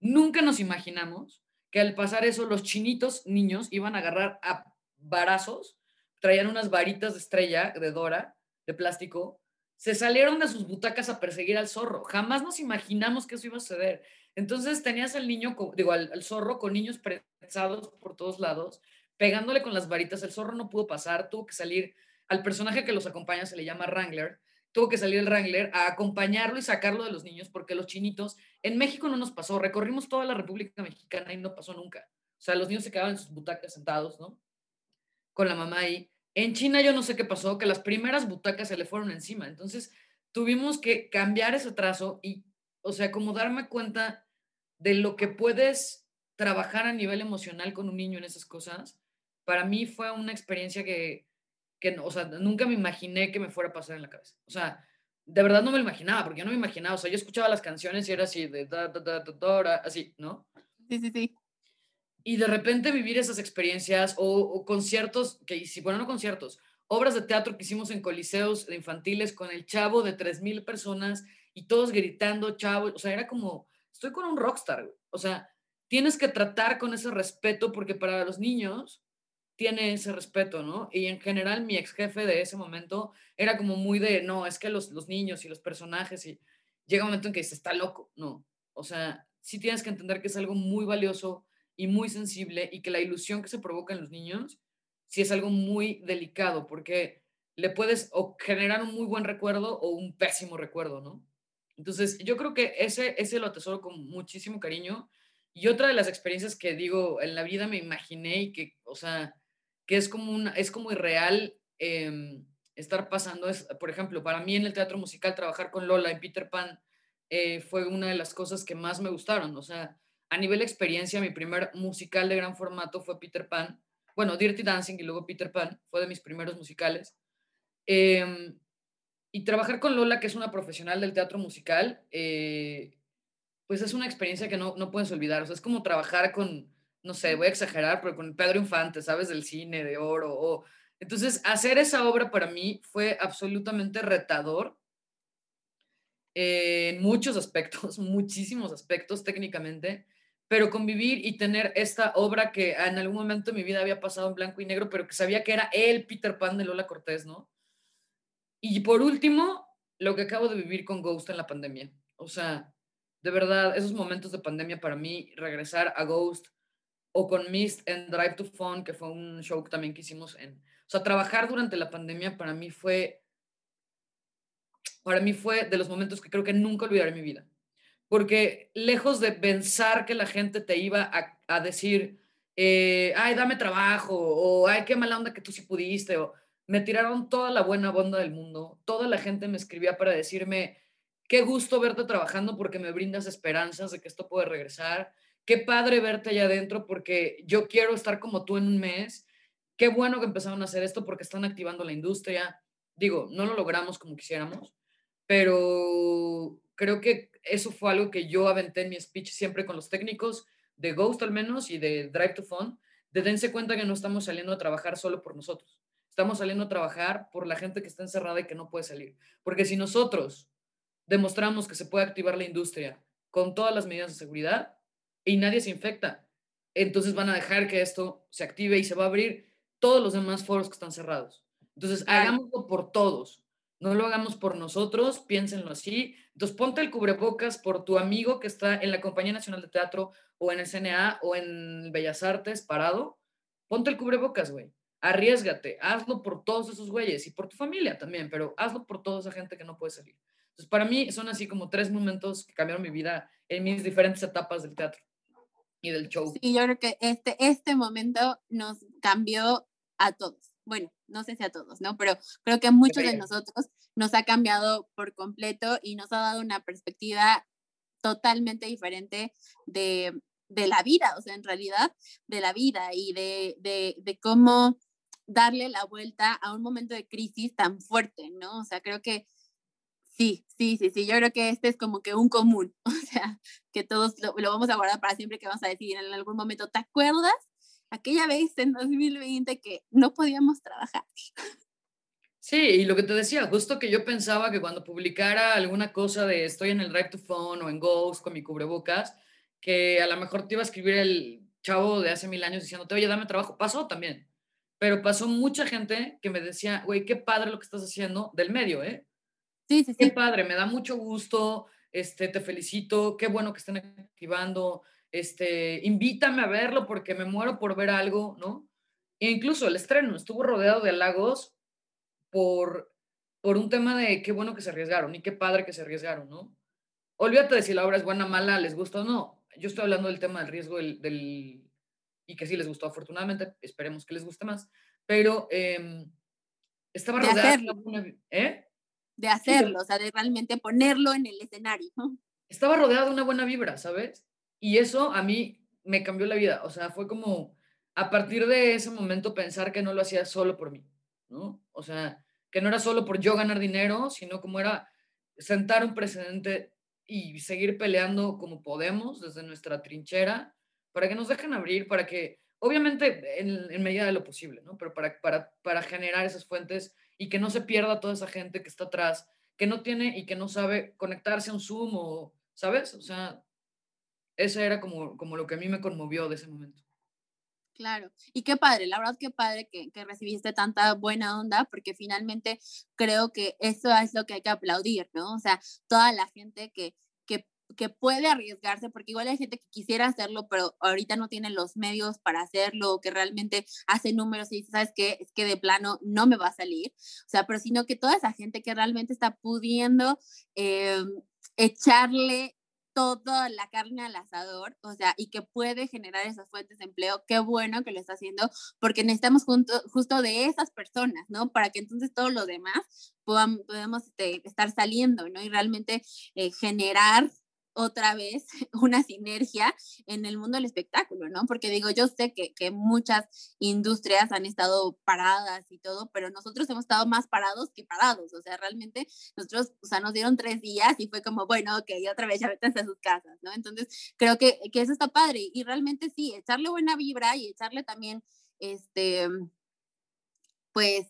Nunca nos imaginamos que al pasar eso los chinitos niños iban a agarrar a varazos, traían unas varitas de estrella de Dora, de plástico, se salieron de sus butacas a perseguir al zorro. Jamás nos imaginamos que eso iba a suceder. Entonces tenías al niño, digo, al, zorro con niños prensados por todos lados, pegándole con las varitas. El zorro no pudo pasar, tuvo que salir. Al personaje que los acompaña se le llama Wrangler, tuvo que salir el Wrangler a acompañarlo y sacarlo de los niños, porque los chinitos, en México no nos pasó, recorrimos toda la República Mexicana y no pasó nunca. O sea, los niños se quedaban en sus butacas sentados, ¿no? Con la mamá ahí. En China yo no sé qué pasó, que las primeras butacas se le fueron encima. Entonces tuvimos que cambiar ese trazo y, o sea, como darme cuenta de lo que puedes trabajar a nivel emocional con un niño en esas cosas, para mí fue una experiencia que, que, o sea, nunca me imaginé que me fuera a pasar en la cabeza. O sea, de verdad no me lo imaginaba, porque yo no me imaginaba, o sea, yo escuchaba las canciones y era así, de da, da, da, da, así, ¿no? Sí, sí, sí. Y de repente vivir esas experiencias o, conciertos, que si, bueno, no conciertos, obras de teatro que hicimos en coliseos infantiles con el chavo de 3.000 personas y todos gritando, chavo, o sea, era como, estoy con un rockstar, o sea, tienes que tratar con ese respeto porque para los niños tiene ese respeto, ¿no? Y en general mi ex jefe de ese momento era como muy de, no, es que los, los niños y los personajes y llega un momento en que dice, está loco, no. O sea, sí tienes que entender que es algo muy valioso y muy sensible y que la ilusión que se provoca en los niños sí es algo muy delicado porque le puedes o generar un muy buen recuerdo o un pésimo recuerdo, ¿no? Entonces, yo creo que ese, ese lo atesoro con muchísimo cariño. Y otra de las experiencias que digo, en la vida me imaginé y que, o sea, que es como, una, es como irreal em, estar pasando. Es, por ejemplo, para mí en el teatro musical, trabajar con Lola en Peter Pan eh, fue una de las cosas que más me gustaron. O sea, a nivel experiencia, mi primer musical de gran formato fue Peter Pan. Bueno, Dirty Dancing y luego Peter Pan fue de mis primeros musicales. Em, y trabajar con Lola, que es una profesional del teatro musical, eh, pues es una experiencia que no, no puedes olvidar. O sea, es como trabajar con, no sé, voy a exagerar, pero con Pedro Infante, ¿sabes? Del cine, de oro. O... Entonces, hacer esa obra para mí fue absolutamente retador en muchos aspectos, muchísimos aspectos técnicamente, pero convivir y tener esta obra que en algún momento de mi vida había pasado en blanco y negro, pero que sabía que era el Peter Pan de Lola Cortés, ¿no? Y por último, lo que acabo de vivir con Ghost en la pandemia. O sea, de verdad, esos momentos de pandemia para mí, regresar a Ghost, o con Mist en Drive to Fun, que fue un show también que hicimos en... O sea, trabajar durante la pandemia para mí fue... Para mí fue de los momentos que creo que nunca olvidaré en mi vida. Porque lejos de pensar que la gente te iba a, a decir, eh, ay, dame trabajo, o ay, qué mala onda que tú sí pudiste, o me tiraron toda la buena onda del mundo. Toda la gente me escribía para decirme, qué gusto verte trabajando porque me brindas esperanzas de que esto puede regresar qué padre verte allá adentro porque yo quiero estar como tú en un mes. Qué bueno que empezaron a hacer esto porque están activando la industria. Digo, no lo logramos como quisiéramos, pero creo que eso fue algo que yo aventé en mi speech siempre con los técnicos de Ghost al menos y de Drive to Fun, de dense cuenta que no estamos saliendo a trabajar solo por nosotros. Estamos saliendo a trabajar por la gente que está encerrada y que no puede salir. Porque si nosotros demostramos que se puede activar la industria con todas las medidas de seguridad, y nadie se infecta. Entonces van a dejar que esto se active y se va a abrir todos los demás foros que están cerrados. Entonces, hagámoslo por todos. No lo hagamos por nosotros, piénsenlo así. Entonces, ponte el cubrebocas por tu amigo que está en la Compañía Nacional de Teatro o en el CNA o en Bellas Artes parado. Ponte el cubrebocas, güey. Arriesgate. Hazlo por todos esos güeyes y por tu familia también, pero hazlo por toda esa gente que no puede salir. Entonces, para mí son así como tres momentos que cambiaron mi vida en mis diferentes etapas del teatro y del show. Sí, yo creo que este, este momento nos cambió a todos. Bueno, no sé si a todos, ¿no? Pero creo que a muchos de nosotros nos ha cambiado por completo y nos ha dado una perspectiva totalmente diferente de, de la vida, o sea, en realidad, de la vida y de, de, de cómo darle la vuelta a un momento de crisis tan fuerte, ¿no? O sea, creo que Sí, sí, sí, sí, yo creo que este es como que un común, o sea, que todos lo, vamos a guardar para siempre, que vamos a decir en algún momento, ¿te acuerdas? Aquella vez en 2020 que no podíamos trabajar. Sí, y lo que te decía, justo que yo pensaba que cuando publicara alguna cosa de estoy en el Drive to Phone o en Ghost con mi cubrebocas, que a lo mejor te iba a escribir el chavo de hace mil años diciéndote, oye, dame trabajo. Pasó también, pero pasó mucha gente que me decía, güey, qué padre lo que estás haciendo del medio, ¿eh? Sí, sí, sí. Qué padre, me da mucho gusto, este, te felicito, qué bueno que estén activando, este, invítame a verlo porque me muero por ver algo, ¿no? E incluso el estreno estuvo rodeado de halagos por por un tema de qué bueno que se arriesgaron y qué padre que se arriesgaron, ¿no? Olvídate de si la obra es buena, mala, les gusta o no. Yo estoy hablando del tema del riesgo del, y que sí les gustó afortunadamente, esperemos que les guste más, pero em, estaba rodeada de hacerlo. ¿eh? De hacerlo, o sea, de realmente ponerlo en el escenario. Estaba rodeada de una buena vibra, ¿sabes? Y eso a mí me cambió la vida, o sea, fue como a partir de ese momento pensar que no lo hacía solo por mí, ¿no? O sea, que no era solo por yo ganar dinero, sino como era sentar un precedente y seguir peleando como podemos desde nuestra trinchera para que nos dejen abrir, para que, obviamente en, medida de lo posible, ¿no? Pero para, para, para generar esas fuentes y que no se pierda toda esa gente que está atrás, que no tiene y que no sabe conectarse a un Zoom o, ¿sabes? O sea, eso era como, como lo que a mí me conmovió de ese momento. Claro, y qué padre, la verdad qué padre que, que, recibiste tanta buena onda, porque finalmente creo que eso es lo que hay que aplaudir, ¿no? O sea, toda la gente que, que, que puede arriesgarse, porque igual hay gente que quisiera hacerlo, pero ahorita no tiene los medios para hacerlo, que realmente hace números y dice, ¿sabes qué? Es que de plano no me va a salir, o sea, pero sino que toda esa gente que realmente está pudiendo eh, echarle toda la carne al asador, o sea, y que puede generar esas fuentes de empleo, qué bueno que lo está haciendo, porque necesitamos justo de esas personas, ¿no? Para que entonces todo lo demás podamos, podamos este, estar saliendo, ¿no? Y realmente eh, generar otra vez una sinergia en el mundo del espectáculo, ¿no? Porque digo, yo sé que, que, muchas industrias han estado paradas y todo, pero nosotros hemos estado más parados que parados, o sea, realmente nosotros, o sea, nos dieron tres días y fue como, bueno, ok, otra vez ya métanse a sus casas, ¿no? Entonces, creo que, que eso está padre y realmente sí, echarle buena vibra y echarle también, este, pues,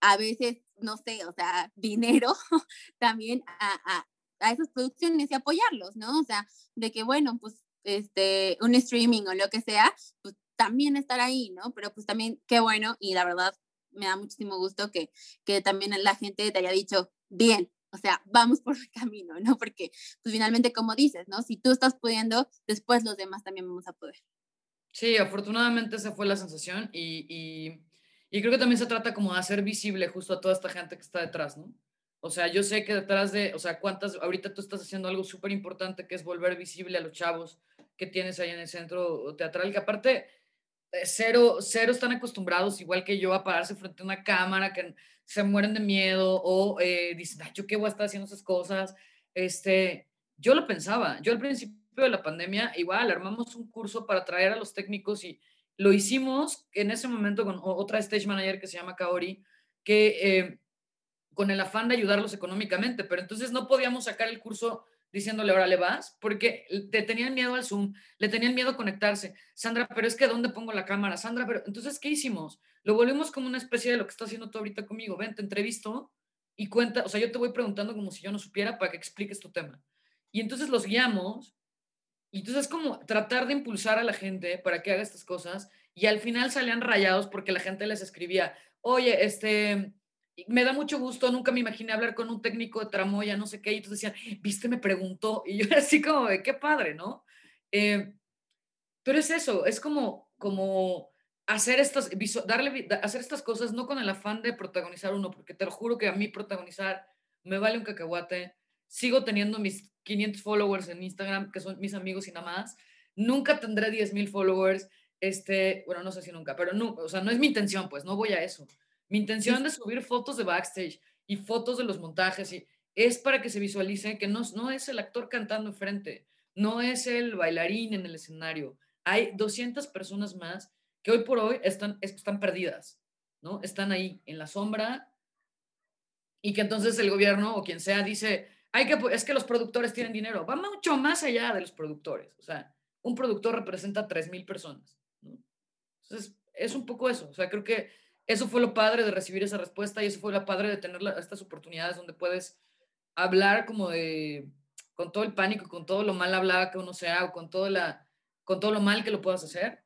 a veces, no sé, o sea, dinero también a esas producciones y apoyarlos, ¿no? O sea, de que, bueno, pues, este, un streaming o lo que sea, pues también estar ahí, ¿no? Pero pues también, qué bueno, y la verdad, me da muchísimo gusto que, que también la gente te haya dicho, bien, o sea, vamos por el camino, ¿no? Porque, pues finalmente, como dices, ¿no? Si tú estás pudiendo, después los demás también vamos a poder. Sí, afortunadamente esa fue la sensación y, y, y creo que también se trata como de hacer visible justo a toda esta gente que está detrás, ¿no? O sea, yo sé que detrás de, o sea, cuántas, ahorita tú estás haciendo algo súper importante que es volver visible a los chavos que tienes ahí en el centro teatral, que aparte, eh, cero, cero están acostumbrados, igual que yo, a pararse frente a una cámara, que se mueren de miedo o eh, dicen, Ay, yo qué voy a estar haciendo esas cosas. Este, yo lo pensaba, yo al principio de la pandemia, igual, armamos un curso para traer a los técnicos y lo hicimos en ese momento con otra stage manager que se llama Kaori, que... Eh, con el afán de ayudarlos económicamente, pero entonces no podíamos sacar el curso diciéndole, ahora le vas, porque te tenían miedo al Zoom, le tenían miedo a conectarse. Sandra, pero es que ¿dónde pongo la cámara? Sandra, pero entonces, ¿qué hicimos? Lo volvimos como una especie de lo que está haciendo tú ahorita conmigo. Ven, te entrevisto y cuenta, o sea, yo te voy preguntando como si yo no supiera para que expliques tu tema. Y entonces los guiamos y entonces es como tratar de impulsar a la gente para que haga estas cosas y al final salían rayados porque la gente les escribía, oye, este, me da mucho gusto, nunca me imaginé hablar con un técnico de tramoya, no sé qué, y entonces decían, viste, me preguntó, y yo así como qué padre, ¿no? Eh, pero es eso, es como, como hacer estas, darle, hacer estas cosas no con el afán de protagonizar uno, porque te lo juro que a mí protagonizar me vale un cacahuate, sigo teniendo mis 500 followers en Instagram, que son mis amigos y nada más, nunca tendré 10 mil followers, este, bueno, no sé si nunca, pero no, o sea, no es mi intención, pues, no voy a eso. Mi intención de subir fotos de backstage y fotos de los montajes y es para que se visualice que no, no es el actor cantando enfrente, no es el bailarín en el escenario. Hay 200 personas más que hoy por hoy están, están perdidas, ¿no? Están ahí en la sombra y que entonces el gobierno o quien sea dice, hay que, es que los productores tienen dinero. Va mucho más allá de los productores. O sea, un productor representa a 3.000 personas. ¿no? Entonces, es un poco eso. O sea, creo que eso fue lo padre de recibir esa respuesta y eso fue lo padre de tener estas oportunidades donde puedes hablar como de, con todo el pánico, con todo lo mal hablado que uno sea o con todo, la, con todo lo mal que lo puedas hacer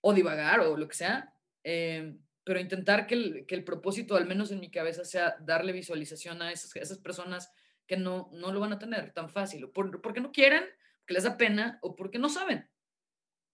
o divagar o lo que sea, eh, pero intentar que el, que el, propósito, al menos en mi cabeza, sea darle visualización a esas, esas personas que no, no lo van a tener tan fácil, o por, porque no quieren, porque les da pena o porque no saben.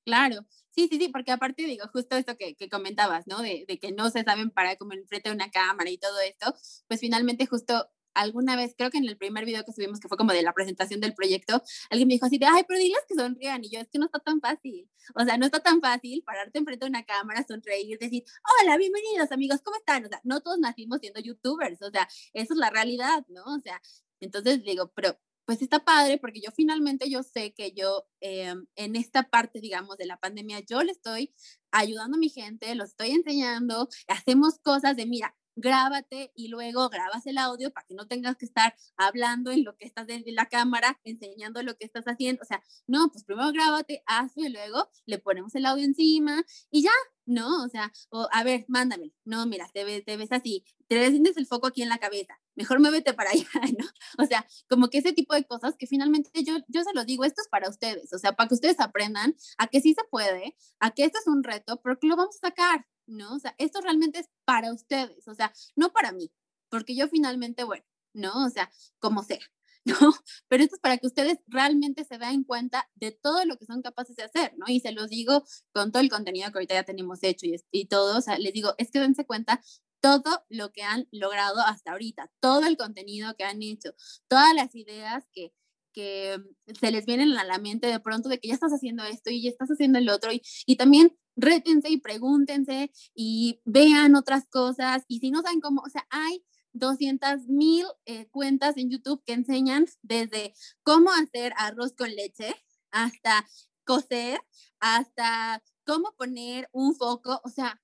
Claro, sí, sí, sí, porque aparte digo, justo esto que, que comentabas, ¿no? De, que no se saben parar como enfrente de una cámara y todo esto, pues finalmente justo alguna vez, creo que en el primer video que subimos, que fue como de la presentación del proyecto, alguien me dijo así de, ay, pero diles que sonrían. Y yo, es que no está tan fácil. O sea, no está tan fácil pararte enfrente de una cámara, sonreír, decir, hola, bienvenidos amigos, ¿cómo están? O sea, no todos nacimos siendo youtubers. O sea, eso es la realidad, ¿no? O sea, entonces digo, pero pues está padre porque yo finalmente yo sé que yo eh, en esta parte, digamos, de la pandemia, yo le estoy ayudando a mi gente, lo estoy enseñando, hacemos cosas de, mira, grábate y luego grabas el audio para que no tengas que estar hablando en lo que estás en la cámara, enseñando lo que estás haciendo. O sea, no, pues primero grábate, hazlo y luego le ponemos el audio encima y ya, ¿no? O sea, o a ver, mándame. No, mira, te, ves, te ves así, te sientes el foco aquí en la cabeza. Mejor muévete para allá, ¿no? O sea, como que ese tipo de cosas que finalmente yo, yo se lo digo, esto es para ustedes, o sea, para que ustedes aprendan a que sí se puede, a que esto es un reto, pero que lo vamos a sacar, ¿no? O sea, esto realmente es para ustedes, o sea, no para mí, porque yo finalmente, bueno, ¿no? O sea, como sea, ¿no? Pero esto es para que ustedes realmente se den cuenta de todo lo que son capaces de hacer, ¿no? Y se los digo con todo el contenido que ahorita ya tenemos hecho y, y todo, o sea, les digo, es que dense cuenta todo lo que han logrado hasta ahorita, todo el contenido que han hecho, todas las ideas que, que se les vienen a la mente de pronto de que ya estás haciendo esto y ya estás haciendo el otro y, y también rétense y pregúntense y vean otras cosas y si no saben cómo, o sea, hay 200 mil eh, cuentas en YouTube que enseñan desde cómo hacer arroz con leche hasta coser, hasta cómo poner un foco, o sea,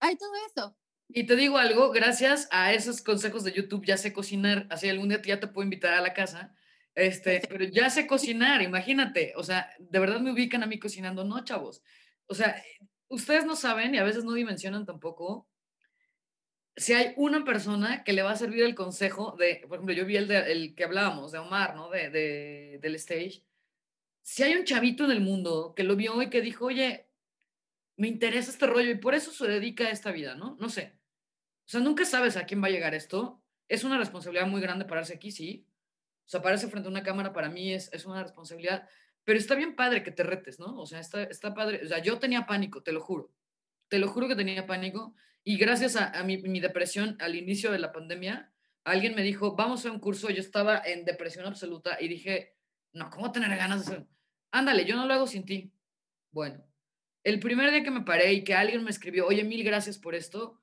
hay todo eso. Y te digo algo, gracias a esos consejos de YouTube ya sé cocinar, así algún día ya te puedo invitar a la casa, este, pero ya sé cocinar, imagínate, o sea, de verdad me ubican a mí cocinando, no, chavos. O sea, ustedes no saben y a veces no dimensionan tampoco si hay una persona que le va a servir el consejo de, por ejemplo, yo vi el, de, el que hablábamos, de Omar, ¿no? De, de, del stage. Si hay un chavito en el mundo que lo vio y que dijo, oye, me interesa este rollo y por eso se dedica a esta vida, ¿no? No sé. O sea, nunca sabes a quién va a llegar esto. Es una responsabilidad muy grande pararse aquí, sí. O sea, pararse frente a una cámara para mí es, es una responsabilidad. Pero está bien padre que te retes, ¿no? O sea, está, está padre. O sea, yo tenía pánico, te lo juro. Te lo juro que tenía pánico. Y gracias a, mi, mi, depresión al inicio de la pandemia, alguien me dijo, vamos a un curso. Yo estaba en depresión absoluta y dije, no, ¿cómo tener ganas de hacer? Ándale, yo no lo hago sin ti. Bueno, el primer día que me paré y que alguien me escribió, oye, mil gracias por esto,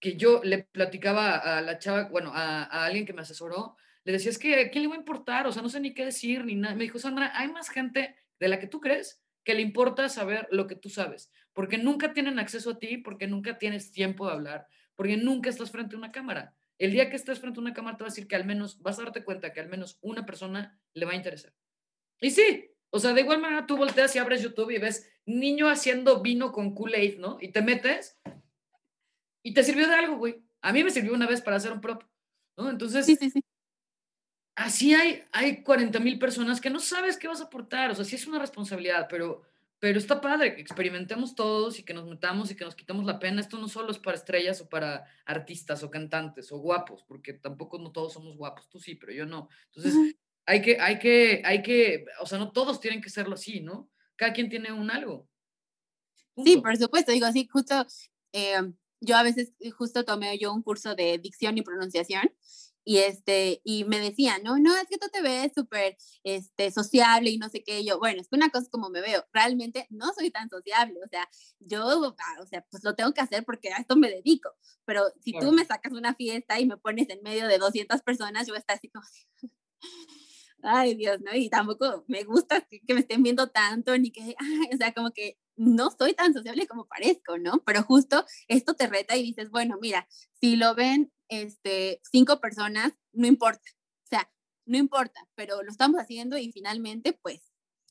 que yo le platicaba a la chava, bueno, a, a alguien que me asesoró, le decía, es que ¿a quién le va a importar? O sea, no sé ni qué decir, ni nada. Me dijo, Sandra, hay más gente de la que tú crees que le importa saber lo que tú sabes, porque nunca tienen acceso a ti, porque nunca tienes tiempo de hablar, porque nunca estás frente a una cámara. El día que estés frente a una cámara te va a decir que al menos, vas a darte cuenta que al menos una persona le va a interesar. Y sí, o sea, de igual manera tú volteas y abres YouTube y ves niño haciendo vino con Kool-Aid, ¿no? Y te metes y te sirvió de algo, güey. A mí me sirvió una vez para hacer un prop, ¿no? Entonces, sí, sí, sí así hay, hay 40 mil personas que no sabes qué vas a aportar, o sea, sí es una responsabilidad, pero, pero está padre que experimentemos todos y que nos metamos y que nos quitamos la pena. Esto no solo es para estrellas o para artistas o cantantes o guapos, porque tampoco no todos somos guapos, tú sí, pero yo no. Entonces, hay que, hay que, hay que, o sea, no todos tienen que serlo así, ¿no? Cada quien tiene un algo. Punto. Sí, por supuesto, digo así, justo, eh, yo a veces justo tomé yo un curso de dicción y pronunciación y este y me decían, no, no, es que tú te ves súper este, sociable y no sé qué, yo, bueno, es que una cosa es como me veo, realmente no soy tan sociable, o sea, yo, ah, o sea, pues lo tengo que hacer porque a esto me dedico, pero si tú me sacas una fiesta y me pones en medio de 200 personas, yo voy a estar así como, ay Dios, ¿no? Y tampoco me gusta que, que me estén viendo tanto, ni que, ay, o sea, como que no soy tan sociable como parezco, ¿no? Pero justo esto te reta y dices, bueno, mira, si lo ven este, cinco personas, no importa. O sea, no importa, pero lo estamos haciendo y finalmente, pues,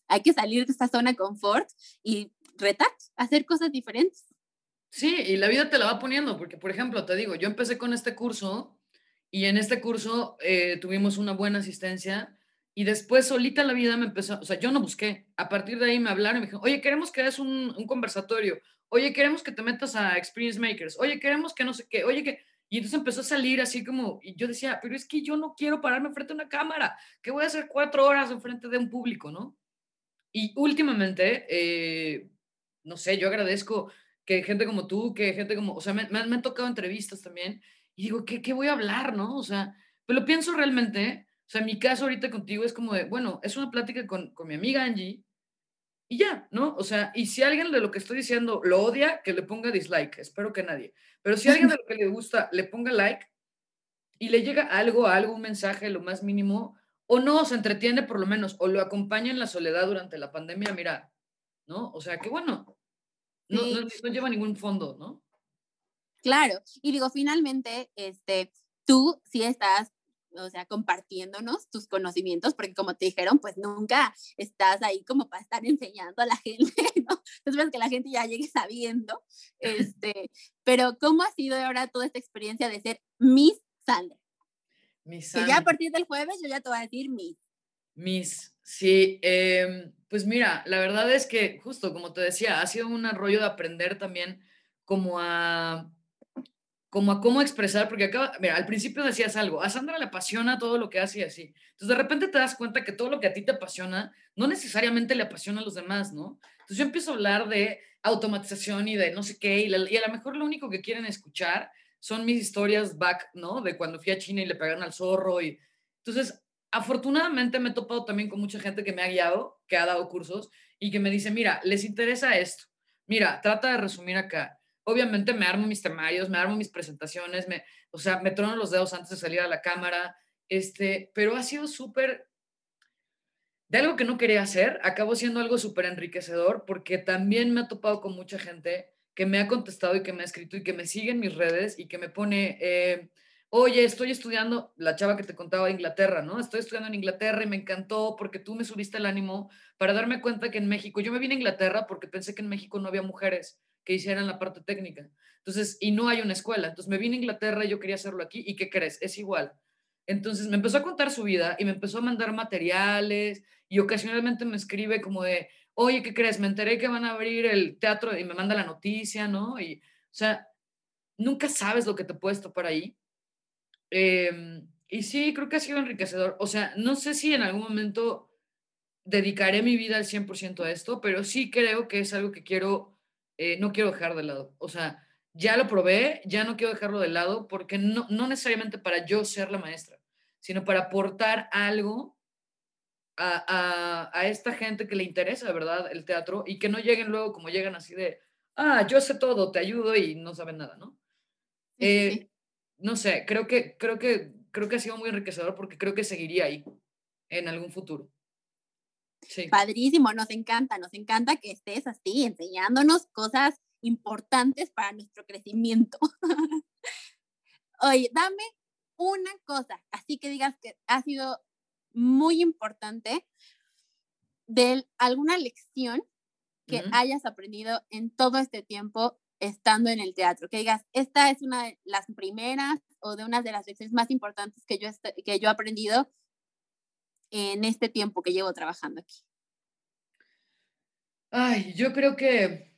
hay que salir de esta zona de confort y retar, hacer cosas diferentes. Sí, y la vida te la va poniendo, porque, por ejemplo, te digo, yo empecé con este curso y en este curso eh, tuvimos una buena asistencia y después solita la vida me empezó, o sea, yo no busqué, a partir de ahí me hablaron y me dijeron, oye, queremos que hagas un, un conversatorio, oye, queremos que te metas a Experience Makers, oye, queremos que no sé qué, oye, que y entonces empezó a salir así como, y yo decía, pero es que yo no quiero pararme frente a una cámara, que voy a hacer cuatro horas en frente de un público, ¿no? Y últimamente, eh, no sé, yo agradezco que gente como tú, que gente como, o sea, me, me, han tocado entrevistas también y digo, ¿qué, ¿qué voy a hablar, no? O sea, pero lo pienso realmente, sea, mi caso ahorita contigo es como de, bueno, es una plática con, con mi amiga Angie y ya, ¿no? O sea, y si alguien de lo que estoy diciendo lo odia, que le ponga dislike, espero que nadie. Pero si alguien de lo que le gusta le ponga like y le llega algo, algo, un mensaje, lo más mínimo, o no, se entretiene por lo menos, o lo acompaña en la soledad durante la pandemia, mira, ¿no? O sea, que bueno, no, no, lleva ningún fondo, ¿no? Claro, y digo, finalmente, este, tú sí estás o sea, compartiéndonos tus conocimientos, porque como te dijeron, pues nunca estás ahí como para estar enseñando a la gente, ¿no? Entonces, que la gente ya llegue sabiendo, este, pero ¿cómo ha sido ahora toda esta experiencia de ser Miss Sandra? Miss Sandra. Que ya a partir del jueves yo ya te voy a decir Miss. Miss, sí, em, pues mira, la verdad es que justo como te decía, ha sido un rollo de aprender también como a como a cómo expresar, porque acaba, mira, al principio decías algo, a Sandra le apasiona todo lo que hace y así. Entonces de repente te das cuenta que todo lo que a ti te apasiona no necesariamente le apasiona a los demás, ¿no? Entonces yo empiezo a hablar de automatización y de no sé qué, y, a lo mejor lo único que quieren escuchar son mis historias back, ¿no? De cuando fui a China y le pegaron al zorro y... Entonces, afortunadamente me he topado también con mucha gente que me ha guiado, que ha dado cursos y que me dice, mira, les interesa esto. Mira, trata de resumir acá obviamente me armo mis temarios, me armo mis presentaciones, me, o sea, me trono los dedos antes de salir a la cámara, este, pero ha sido súper, de algo que no quería hacer, acabó siendo algo súper enriquecedor porque también me ha topado con mucha gente que me ha contestado y que me ha escrito y que me sigue en mis redes y que me pone, eh, oye, estoy estudiando, la chava que te contaba de Inglaterra, ¿no? Estoy estudiando en Inglaterra y me encantó porque tú me subiste el ánimo para darme cuenta que en México, yo me vine a Inglaterra porque pensé que en México no había mujeres que hicieran la parte técnica. Entonces, y no hay una escuela. Entonces me vine a Inglaterra y yo quería hacerlo aquí. ¿Y qué crees? Es igual. Entonces me empezó a contar su vida y me empezó a mandar materiales y ocasionalmente me escribe como de, oye, ¿qué crees? Me enteré que van a abrir el teatro y me manda la noticia, ¿no? Y, o sea, nunca sabes lo que te puedes topar ahí. Em, y sí, creo que ha sido enriquecedor. O sea, no sé si en algún momento dedicaré mi vida al 100% a esto, pero sí creo que es algo que quiero eh, no quiero dejar de lado. O sea, ya lo probé, ya no quiero dejarlo de lado porque no, no necesariamente para yo ser la maestra, sino para aportar algo a, a, esta gente que le interesa, ¿verdad? El teatro y que no lleguen luego como llegan así de, ah, yo sé todo, te ayudo y no saben nada, ¿no? Eh, no sé, creo que, creo, que, creo que ha sido muy enriquecedor porque creo que seguiría ahí en algún futuro. Padrísimo, nos encanta, nos encanta que estés así enseñándonos cosas importantes para nuestro crecimiento. Oye, dame una cosa, así que digas que ha sido muy importante de alguna lección que hayas aprendido en todo este tiempo estando en el teatro, que digas, esta es una de las primeras o de una de las lecciones más importantes que yo, que yo he aprendido en este tiempo que llevo trabajando aquí? Ay, yo creo que,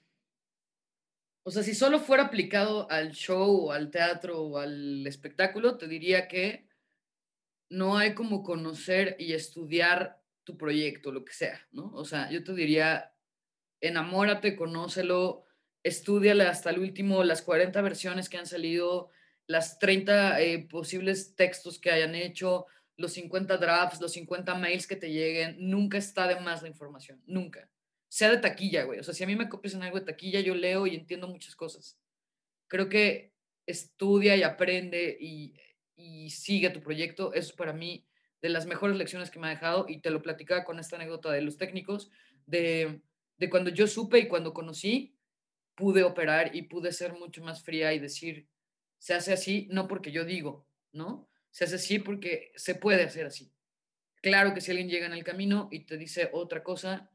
o sea, si solo fuera aplicado al show al teatro o al espectáculo, te diría que no hay como conocer y estudiar tu proyecto, lo que sea, ¿no? O sea, yo te diría, enamórate, conócelo, estudiale hasta el último, las 40 versiones que han salido, las 30 eh, posibles textos que hayan hecho, los 50 drafts, los 50 mails que te lleguen, nunca está de más la información, nunca. Sea de taquilla, güey. O sea, si a mí me copias en algo de taquilla, yo leo y entiendo muchas cosas. Creo que estudia y aprende y, y sigue tu proyecto. Eso es para mí de las mejores lecciones que me ha dejado y te lo platicaba con esta anécdota de los técnicos, de, de cuando yo supe y cuando conocí, pude operar y pude ser mucho más fría y decir, se hace así, no porque yo digo, ¿no? Se hace así porque se puede hacer así. Claro que si alguien llega en el camino y te dice otra cosa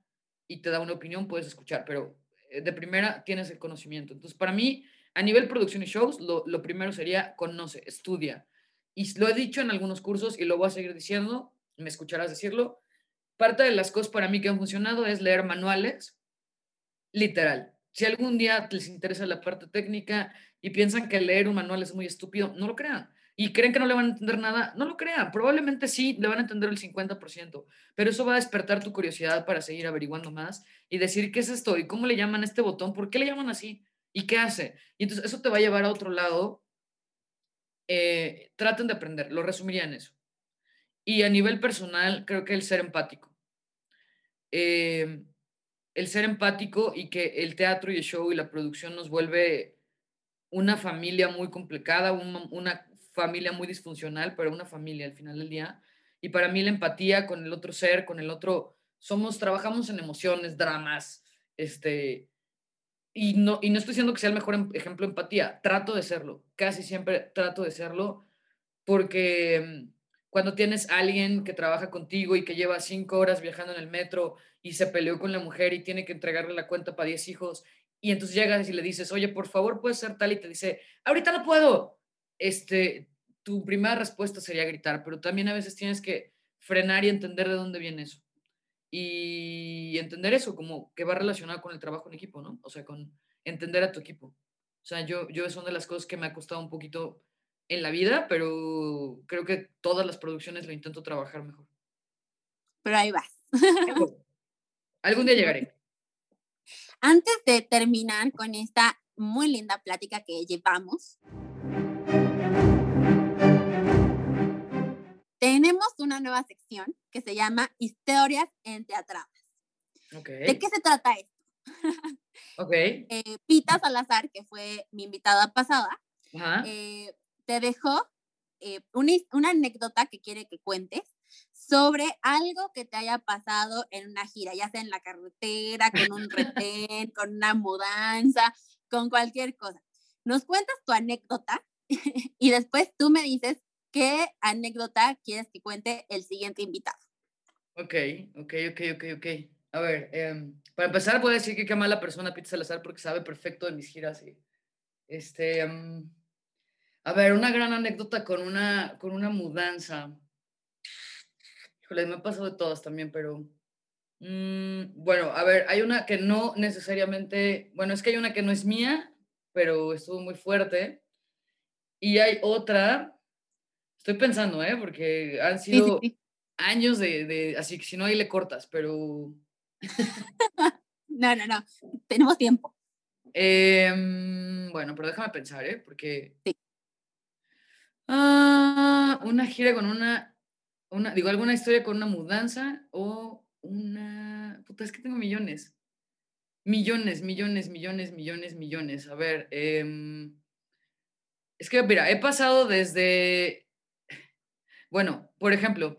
y te da una opinión, puedes escuchar, pero eh, de primera tienes el conocimiento. Entonces, para mí, a nivel producción y shows, lo, lo primero sería conoce, estudia. Y lo he dicho en algunos cursos y lo voy a seguir diciendo, me escucharás decirlo. Parte de las cosas para mí que han funcionado es leer manuales, literal. Si algún día les interesa la parte técnica y piensan que leer un manual es muy estúpido, no lo crean y creen que no le van a entender nada, no lo crean. Probablemente sí le van a entender el 50%, pero eso va a despertar tu curiosidad para seguir averiguando más y decir qué es esto y cómo le llaman a este botón, por qué le llaman así y qué hace. Y entonces eso te va a llevar a otro lado. Eh, traten de aprender, lo resumiría en eso. Y a nivel personal, creo que el ser empático. Eh, el ser empático y que el teatro y el show y la producción nos vuelve una familia muy complicada, una, familia muy disfuncional, pero una familia al final del día. Y para mí la empatía con el otro ser, con el otro, somos, trabajamos en emociones, dramas, este, y no, y no estoy diciendo que sea el mejor em, ejemplo de empatía, trato de serlo, casi siempre trato de serlo, porque mm, cuando tienes alguien que trabaja contigo y que lleva cinco horas viajando en el metro y se peleó con la mujer y tiene que entregarle la cuenta para 10 hijos, y entonces llegas y le dices, oye, por favor, puedes ser tal, y te dice, ahorita no puedo, este, tu primera respuesta sería gritar, pero también a veces tienes que frenar y entender de dónde viene eso. Y entender eso, como que va relacionado con el trabajo en equipo, ¿no? O sea, con entender a tu equipo. O sea, yo, yo es una de las cosas que me ha costado un poquito en la vida, pero creo que todas las producciones lo intento trabajar mejor. Pero ahí vas. Algún día llegaré. Antes de terminar con esta muy linda plática que llevamos, tenemos una nueva sección que se llama Historias Enteatradas. Okay. ¿De qué se trata esto? ok. Eh, Pita Salazar, que fue mi invitada pasada, eh, te dejó eh, una, una anécdota que quiere que cuentes sobre algo que te haya pasado en una gira, ya sea en la carretera, con un retén, con una mudanza, con cualquier cosa. Nos cuentas tu anécdota y después tú me dices qué anécdota quieres que cuente el siguiente invitado. Ok, ok, ok, ok, ok. A ver, em, para empezar voy a decir que qué mala persona Pete Salazar porque sabe perfecto de mis giras y este... Em, a ver, una gran anécdota con una, con una mudanza. Híjole, me ha pasado de todas también, pero... Mm, bueno, a ver, hay una que no necesariamente... Bueno, es que hay una que no es mía, pero estuvo muy fuerte. Y hay otra... Estoy pensando, ¿eh? Porque han sido años de, de... Así que si no, ahí le cortas, pero... no, no, no. Tenemos tiempo. Em, bueno, pero déjame pensar, ¿eh? Porque... Sí. Ah, una gira con una, una, digo, alguna historia con una mudanza o una, puta, es que tengo millones. Millones, millones, millones, millones, millones. A ver, em, es que, mira, he pasado desde, bueno, por ejemplo,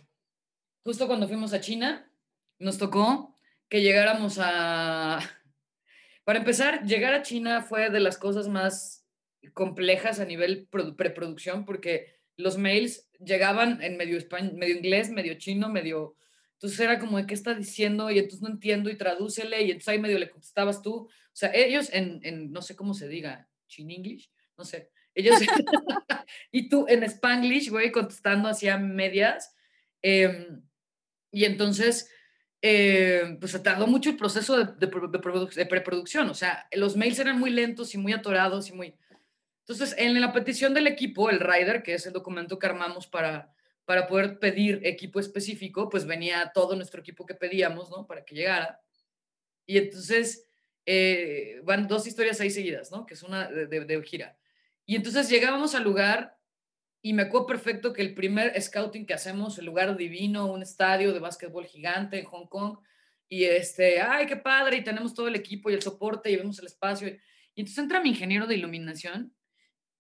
justo cuando fuimos a China, nos tocó que llegáramos a, para empezar, llegar a China fue de las cosas más complejas a nivel preproducción porque los mails llegaban en medio, español, medio inglés, medio chino, medio... Entonces era como qué está diciendo y entonces no entiendo y tradúcele y entonces ahí medio le contestabas tú. O sea, ellos en, en no sé cómo se diga, chin English, no sé. Ellos, y tú en Spanglish, güey, contestando hacia medias. Em, y entonces, eh, pues se tardó mucho el proceso de, de, preproducción. O sea, los mails eran muy lentos y muy atorados y muy... Entonces, en la petición del equipo, el rider, que es el documento que armamos para, para poder pedir equipo específico, pues venía todo nuestro equipo que pedíamos, ¿no? Para que llegara. Y entonces eh, van dos historias ahí seguidas, ¿no? Que es una de, de, gira. Y entonces llegábamos al lugar y me acuerdo perfecto que el primer scouting que hacemos, el lugar divino, un estadio de básquetbol gigante en Hong Kong, y este, ay, qué padre, y tenemos todo el equipo y el soporte y vemos el espacio. Y entonces entra mi ingeniero de iluminación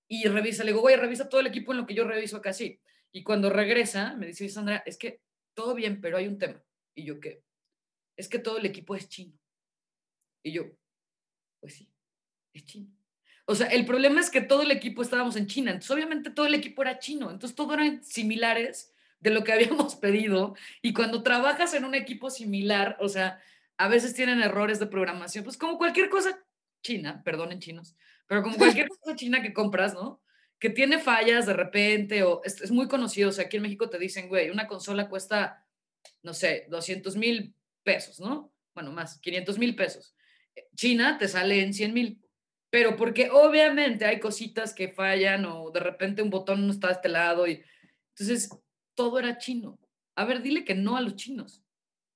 y revisa, le digo, güey, revisa todo el equipo en lo que yo reviso acá, sí. Y cuando regresa, me dice, Sandra, es que todo bien, pero hay un tema. Y yo, ¿qué? Es que todo el equipo es chino. Y yo, pues sí, es chino. O sea, el problema es que todo el equipo estábamos en China, entonces obviamente todo el equipo era chino, entonces todo eran similares de lo que habíamos pedido. Y cuando trabajas en un equipo similar, o sea, a veces tienen errores de programación, pues como cualquier cosa china, perdonen chinos, pero como cualquier cosa china que compras, ¿no? Que tiene fallas de repente o es, muy conocido, o sea, aquí en México te dicen, güey, una consola cuesta, no sé, 200 mil pesos, ¿no? Bueno, más, 500 mil pesos. China te sale en 100 mil. Pero porque obviamente hay cositas que fallan o de repente un botón no está de este lado y entonces todo era chino. A ver, dile que no a los chinos.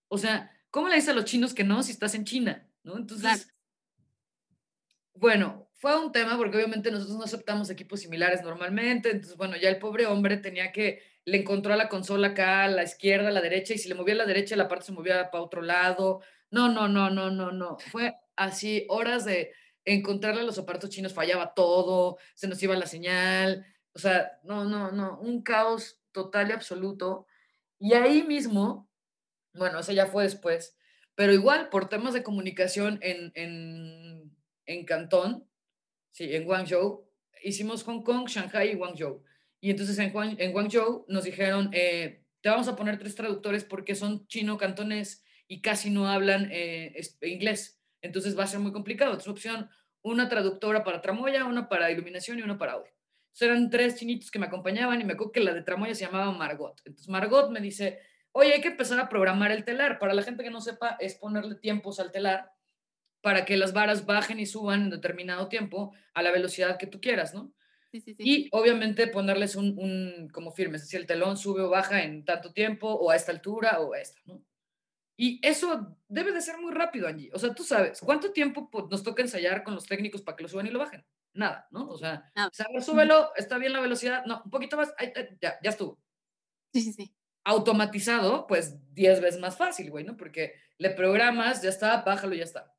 O sea, ¿cómo le dices a los chinos que no si estás en China? ¿No? Entonces, bueno, fue un tema porque obviamente nosotros no aceptamos equipos similares normalmente, entonces bueno, ya el pobre hombre tenía que, le encontró a la consola acá, a la izquierda, a la derecha, y si le movía a la derecha, la parte se movía para otro lado. No, no, no, no, no, no. Fue así, horas de encontrarle los aparatos chinos, fallaba todo, se nos iba la señal, o sea, no, no, no, un caos total y absoluto. Y ahí mismo, bueno, eso ya fue después, pero igual por temas de comunicación en, en, en Cantón, sí, en Guangzhou, hicimos Hong Kong, Shanghai y Guangzhou. Y entonces en, en Guangzhou nos dijeron, eh, te vamos a poner tres traductores porque son chino cantonés y casi no hablan eh, inglés. Entonces va a ser muy complicado. Es opción, una traductora para tramoya, una para iluminación y una para audio. Entonces eran tres chinitos que me acompañaban y me acuerdo que la de tramoya se llamaba Margot. Entonces Margot me dice, oye, hay que empezar a programar el telar. Para la gente que no sepa, es ponerle tiempos al telar para que las varas bajen y suban en determinado tiempo a la velocidad que tú quieras, ¿no? Sí, sí, sí. Y obviamente ponerles un, un como firmes, si el telón sube o baja en tanto tiempo o a esta altura o a esta, ¿no? Y eso debe de ser muy rápido, Angie. O sea, tú sabes, ¿cuánto tiempo pues, nos toca ensayar con los técnicos para que lo suban y lo bajen? Nada, ¿no? O sea, súbelo, está bien la velocidad, no, un poquito más, ya, ya estuvo. Sí, sí, sí. Automatizado, pues 10 veces más fácil, güey, ¿no? Porque le programas, ya está, bájalo, ya está.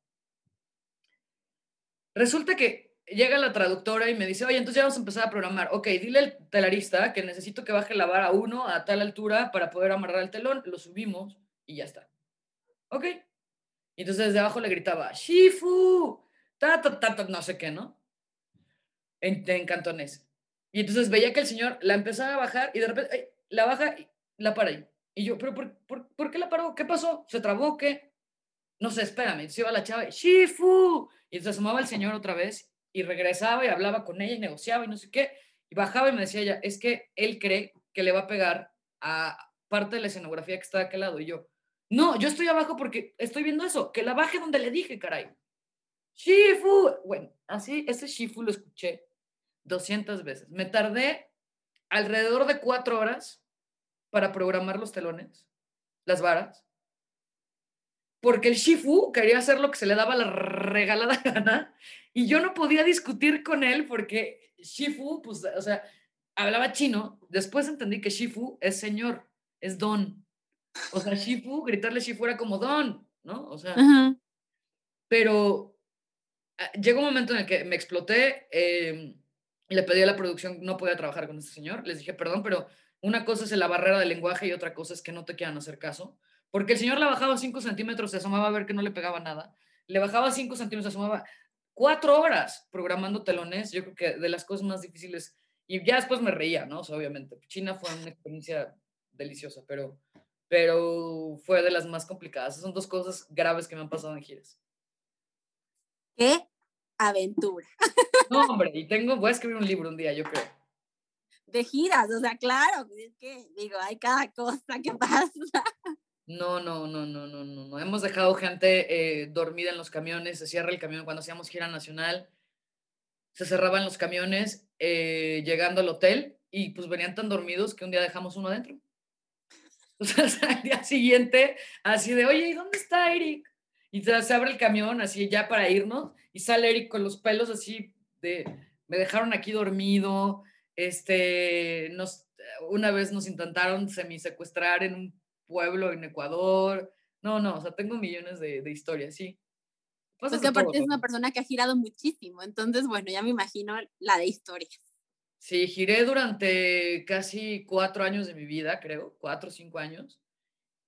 Resulta que llega la traductora y me dice, oye, entonces ya vamos a empezar a programar. Ok, dile al telarista que necesito que baje la vara uno a tal altura para poder amarrar el telón, lo subimos y ya está. Ok. Y entonces desde abajo le gritaba, Shifu, ta, ta, ta, no sé qué, ¿no? En, en, cantonés. Y entonces veía que el señor la empezaba a bajar y de repente la baja y la para ahí. Y yo, ¿pero por, por, por qué la paró? ¿Qué pasó? ¿Se trabó? ¿Qué? No sé, espérame. Se iba la chava, Shifu. Y entonces asomaba el señor otra vez y regresaba y hablaba con ella y negociaba y no sé qué. Y bajaba y me decía ella, es que él cree que le va a pegar a parte de la escenografía que está de aquel lado. Y yo, no, yo estoy abajo porque estoy viendo eso, que la baje donde le dije, caray. Shifu. Bueno, así, ese Shifu lo escuché 200 veces. Me tardé alrededor de cuatro horas para programar los telones, las varas, porque el Shifu quería hacer lo que se le daba la regalada gana y yo no podía discutir con él porque Shifu, pues, o sea, hablaba chino. Después entendí que Shifu es señor, es don. O sea, Shifu, gritarle Shifu era como Don, ¿no? O sea, pero ah, llegó un momento en el que me exploté eh, y le pedí a la producción, no podía trabajar con este señor. Les dije, perdón, pero una cosa es la barrera del lenguaje y otra cosa es que no te quieran hacer caso. Porque el señor le bajaba 5 centímetros, se asomaba a ver que no le pegaba nada. Le bajaba 5 centímetros, se asomaba cuatro horas programando telones. Yo creo que de las cosas más difíciles. Y ya después me reía, ¿no? obviamente. China fue una experiencia deliciosa, pero pero fue de las más complicadas. Son dos cosas graves que me han pasado en giras. ¡Qué aventura! No, hombre, y tengo, voy a escribir un libro un día, yo creo. De giras, o sea, claro, es que, digo, hay cada cosa que pasa. No, no, no, no, no, no, no. Hemos dejado gente eh, dormida en los camiones, se cierra el camión cuando hacíamos gira nacional, se cerraban los camiones eh, llegando al hotel y pues venían tan dormidos que un día dejamos uno adentro. O sea, al día siguiente, así de, oye, ¿y dónde está Eric? Y se abre el camión así ya para irnos y sale Eric con los pelos así de, me dejaron aquí dormido, este, nos, una vez nos intentaron semisecuestrar en un pueblo en Ecuador. No, no, o sea, tengo millones de, de historias, sí. Pues que aparte es una persona que ha girado muchísimo, entonces, bueno, ya me imagino la de historias. Sí, giré durante casi cuatro años de mi vida, creo, cuatro o cinco años.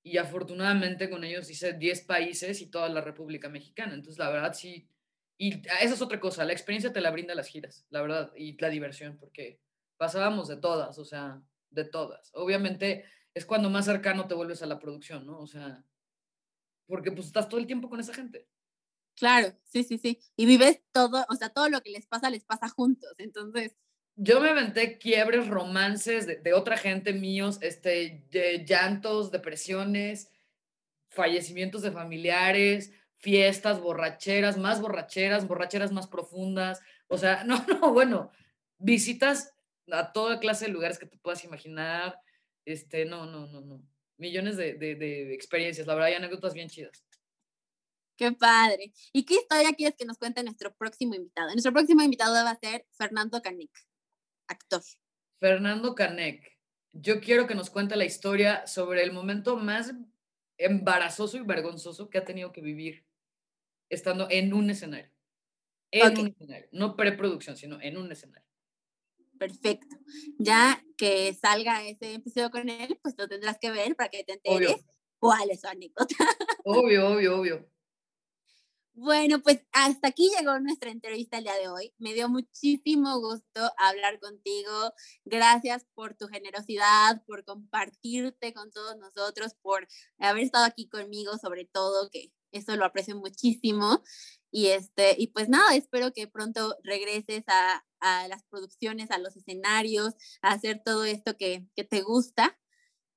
Y afortunadamente con ellos hice diez países y toda la República Mexicana. Entonces, la verdad, sí. Y esa es otra cosa, la experiencia te la brinda las giras, la verdad, y la diversión, porque pasábamos de todas, o sea, de todas. Obviamente es cuando más cercano te vuelves a la producción, ¿no? O sea, porque pues estás todo el tiempo con esa gente. Claro, sí, sí, sí. Y vives todo, o sea, todo lo que les pasa, les pasa juntos. Entonces, yo me aventé quiebres, romances de, otra gente míos, este, llantos, depresiones, fallecimientos de familiares, fiestas, borracheras, más borracheras, borracheras más profundas. O sea, no, no, bueno, visitas a toda clase de lugares que te puedas imaginar. Este, no, no, no, no. Millones de, de, experiencias, la verdad, hay anécdotas bien chidas. Qué padre. ¿Y qué historia quieres que nos cuente nuestro próximo invitado? Nuestro próximo invitado va a ser Fernando Canek, actor. Fernando Canek. Yo quiero que nos cuente la historia sobre el momento más embarazoso y vergonzoso que ha tenido que vivir estando en un escenario. En un escenario. No preproducción, sino en un escenario. Perfecto. Ya que salga ese episodio con él, pues lo tendrás que ver para que te enteres cuál es su anécdota. Obvio, obvio, obvio. Bueno, pues hasta aquí llegó nuestra entrevista el día de hoy. Me dio muchísimo gusto hablar contigo. Gracias por tu generosidad, por compartirte con todos nosotros, por haber estado aquí conmigo, sobre todo, que eso lo aprecio muchísimo. Y, este, y pues nada, espero que pronto regreses a, las producciones, a los escenarios, a hacer todo esto que, que te gusta.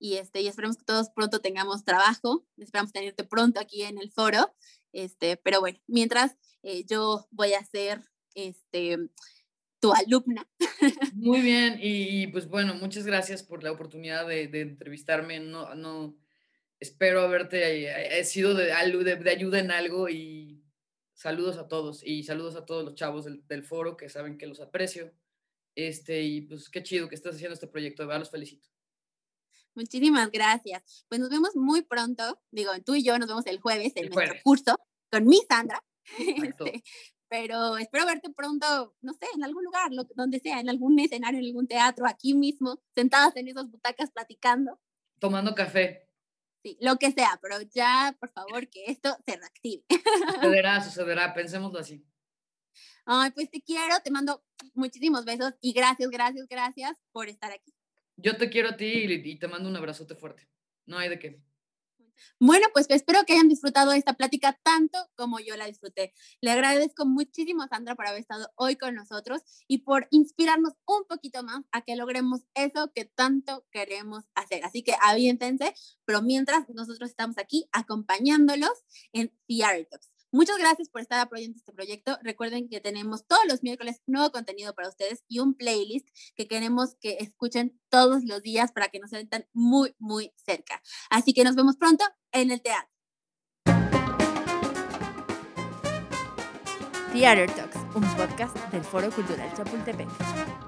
Y, este, y esperemos que todos pronto tengamos trabajo. Esperamos tenerte pronto aquí en el foro. Este, pero bueno, mientras eh, yo voy a ser este, tu alumna. Muy bien, y, pues bueno, muchas gracias por la oportunidad de, entrevistarme. No, no, espero haberte sido de, de, ayuda en algo y saludos a todos y saludos a todos los chavos del, foro que saben que los aprecio. Este, y pues qué chido que estás haciendo este proyecto, de verdad los felicito. Muchísimas gracias. Pues nos vemos muy pronto. Digo, tú y yo nos vemos el jueves en nuestro curso con mi Sandra. Este, pero espero verte pronto, no sé, en algún lugar, donde sea, en algún escenario, en algún teatro, aquí mismo, sentadas en esas butacas platicando. Tomando café. Sí, lo que sea, pero ya, por favor, que esto se reactive. Sucederá, sucederá, pensémoslo así. Ay, pues te quiero, te mando muchísimos besos y gracias, gracias, gracias por estar aquí. Yo te quiero a ti y, te mando un abrazote fuerte. No hay de qué. Bueno, pues espero que hayan disfrutado esta plática tanto como yo la disfruté. Le agradezco muchísimo Sandra por haber estado hoy con nosotros y por inspirarnos un poquito más a que logremos eso que tanto queremos hacer. Así que aviéntense, pero mientras nosotros estamos aquí acompañándolos en The Talks. Muchas gracias por estar apoyando este proyecto. Recuerden que tenemos todos los miércoles nuevo contenido para ustedes y un playlist que queremos que escuchen todos los días para que nos sientan muy, muy cerca. Así que nos vemos pronto en el teatro. Theater Talks, un podcast del Foro Cultural Chapultepec.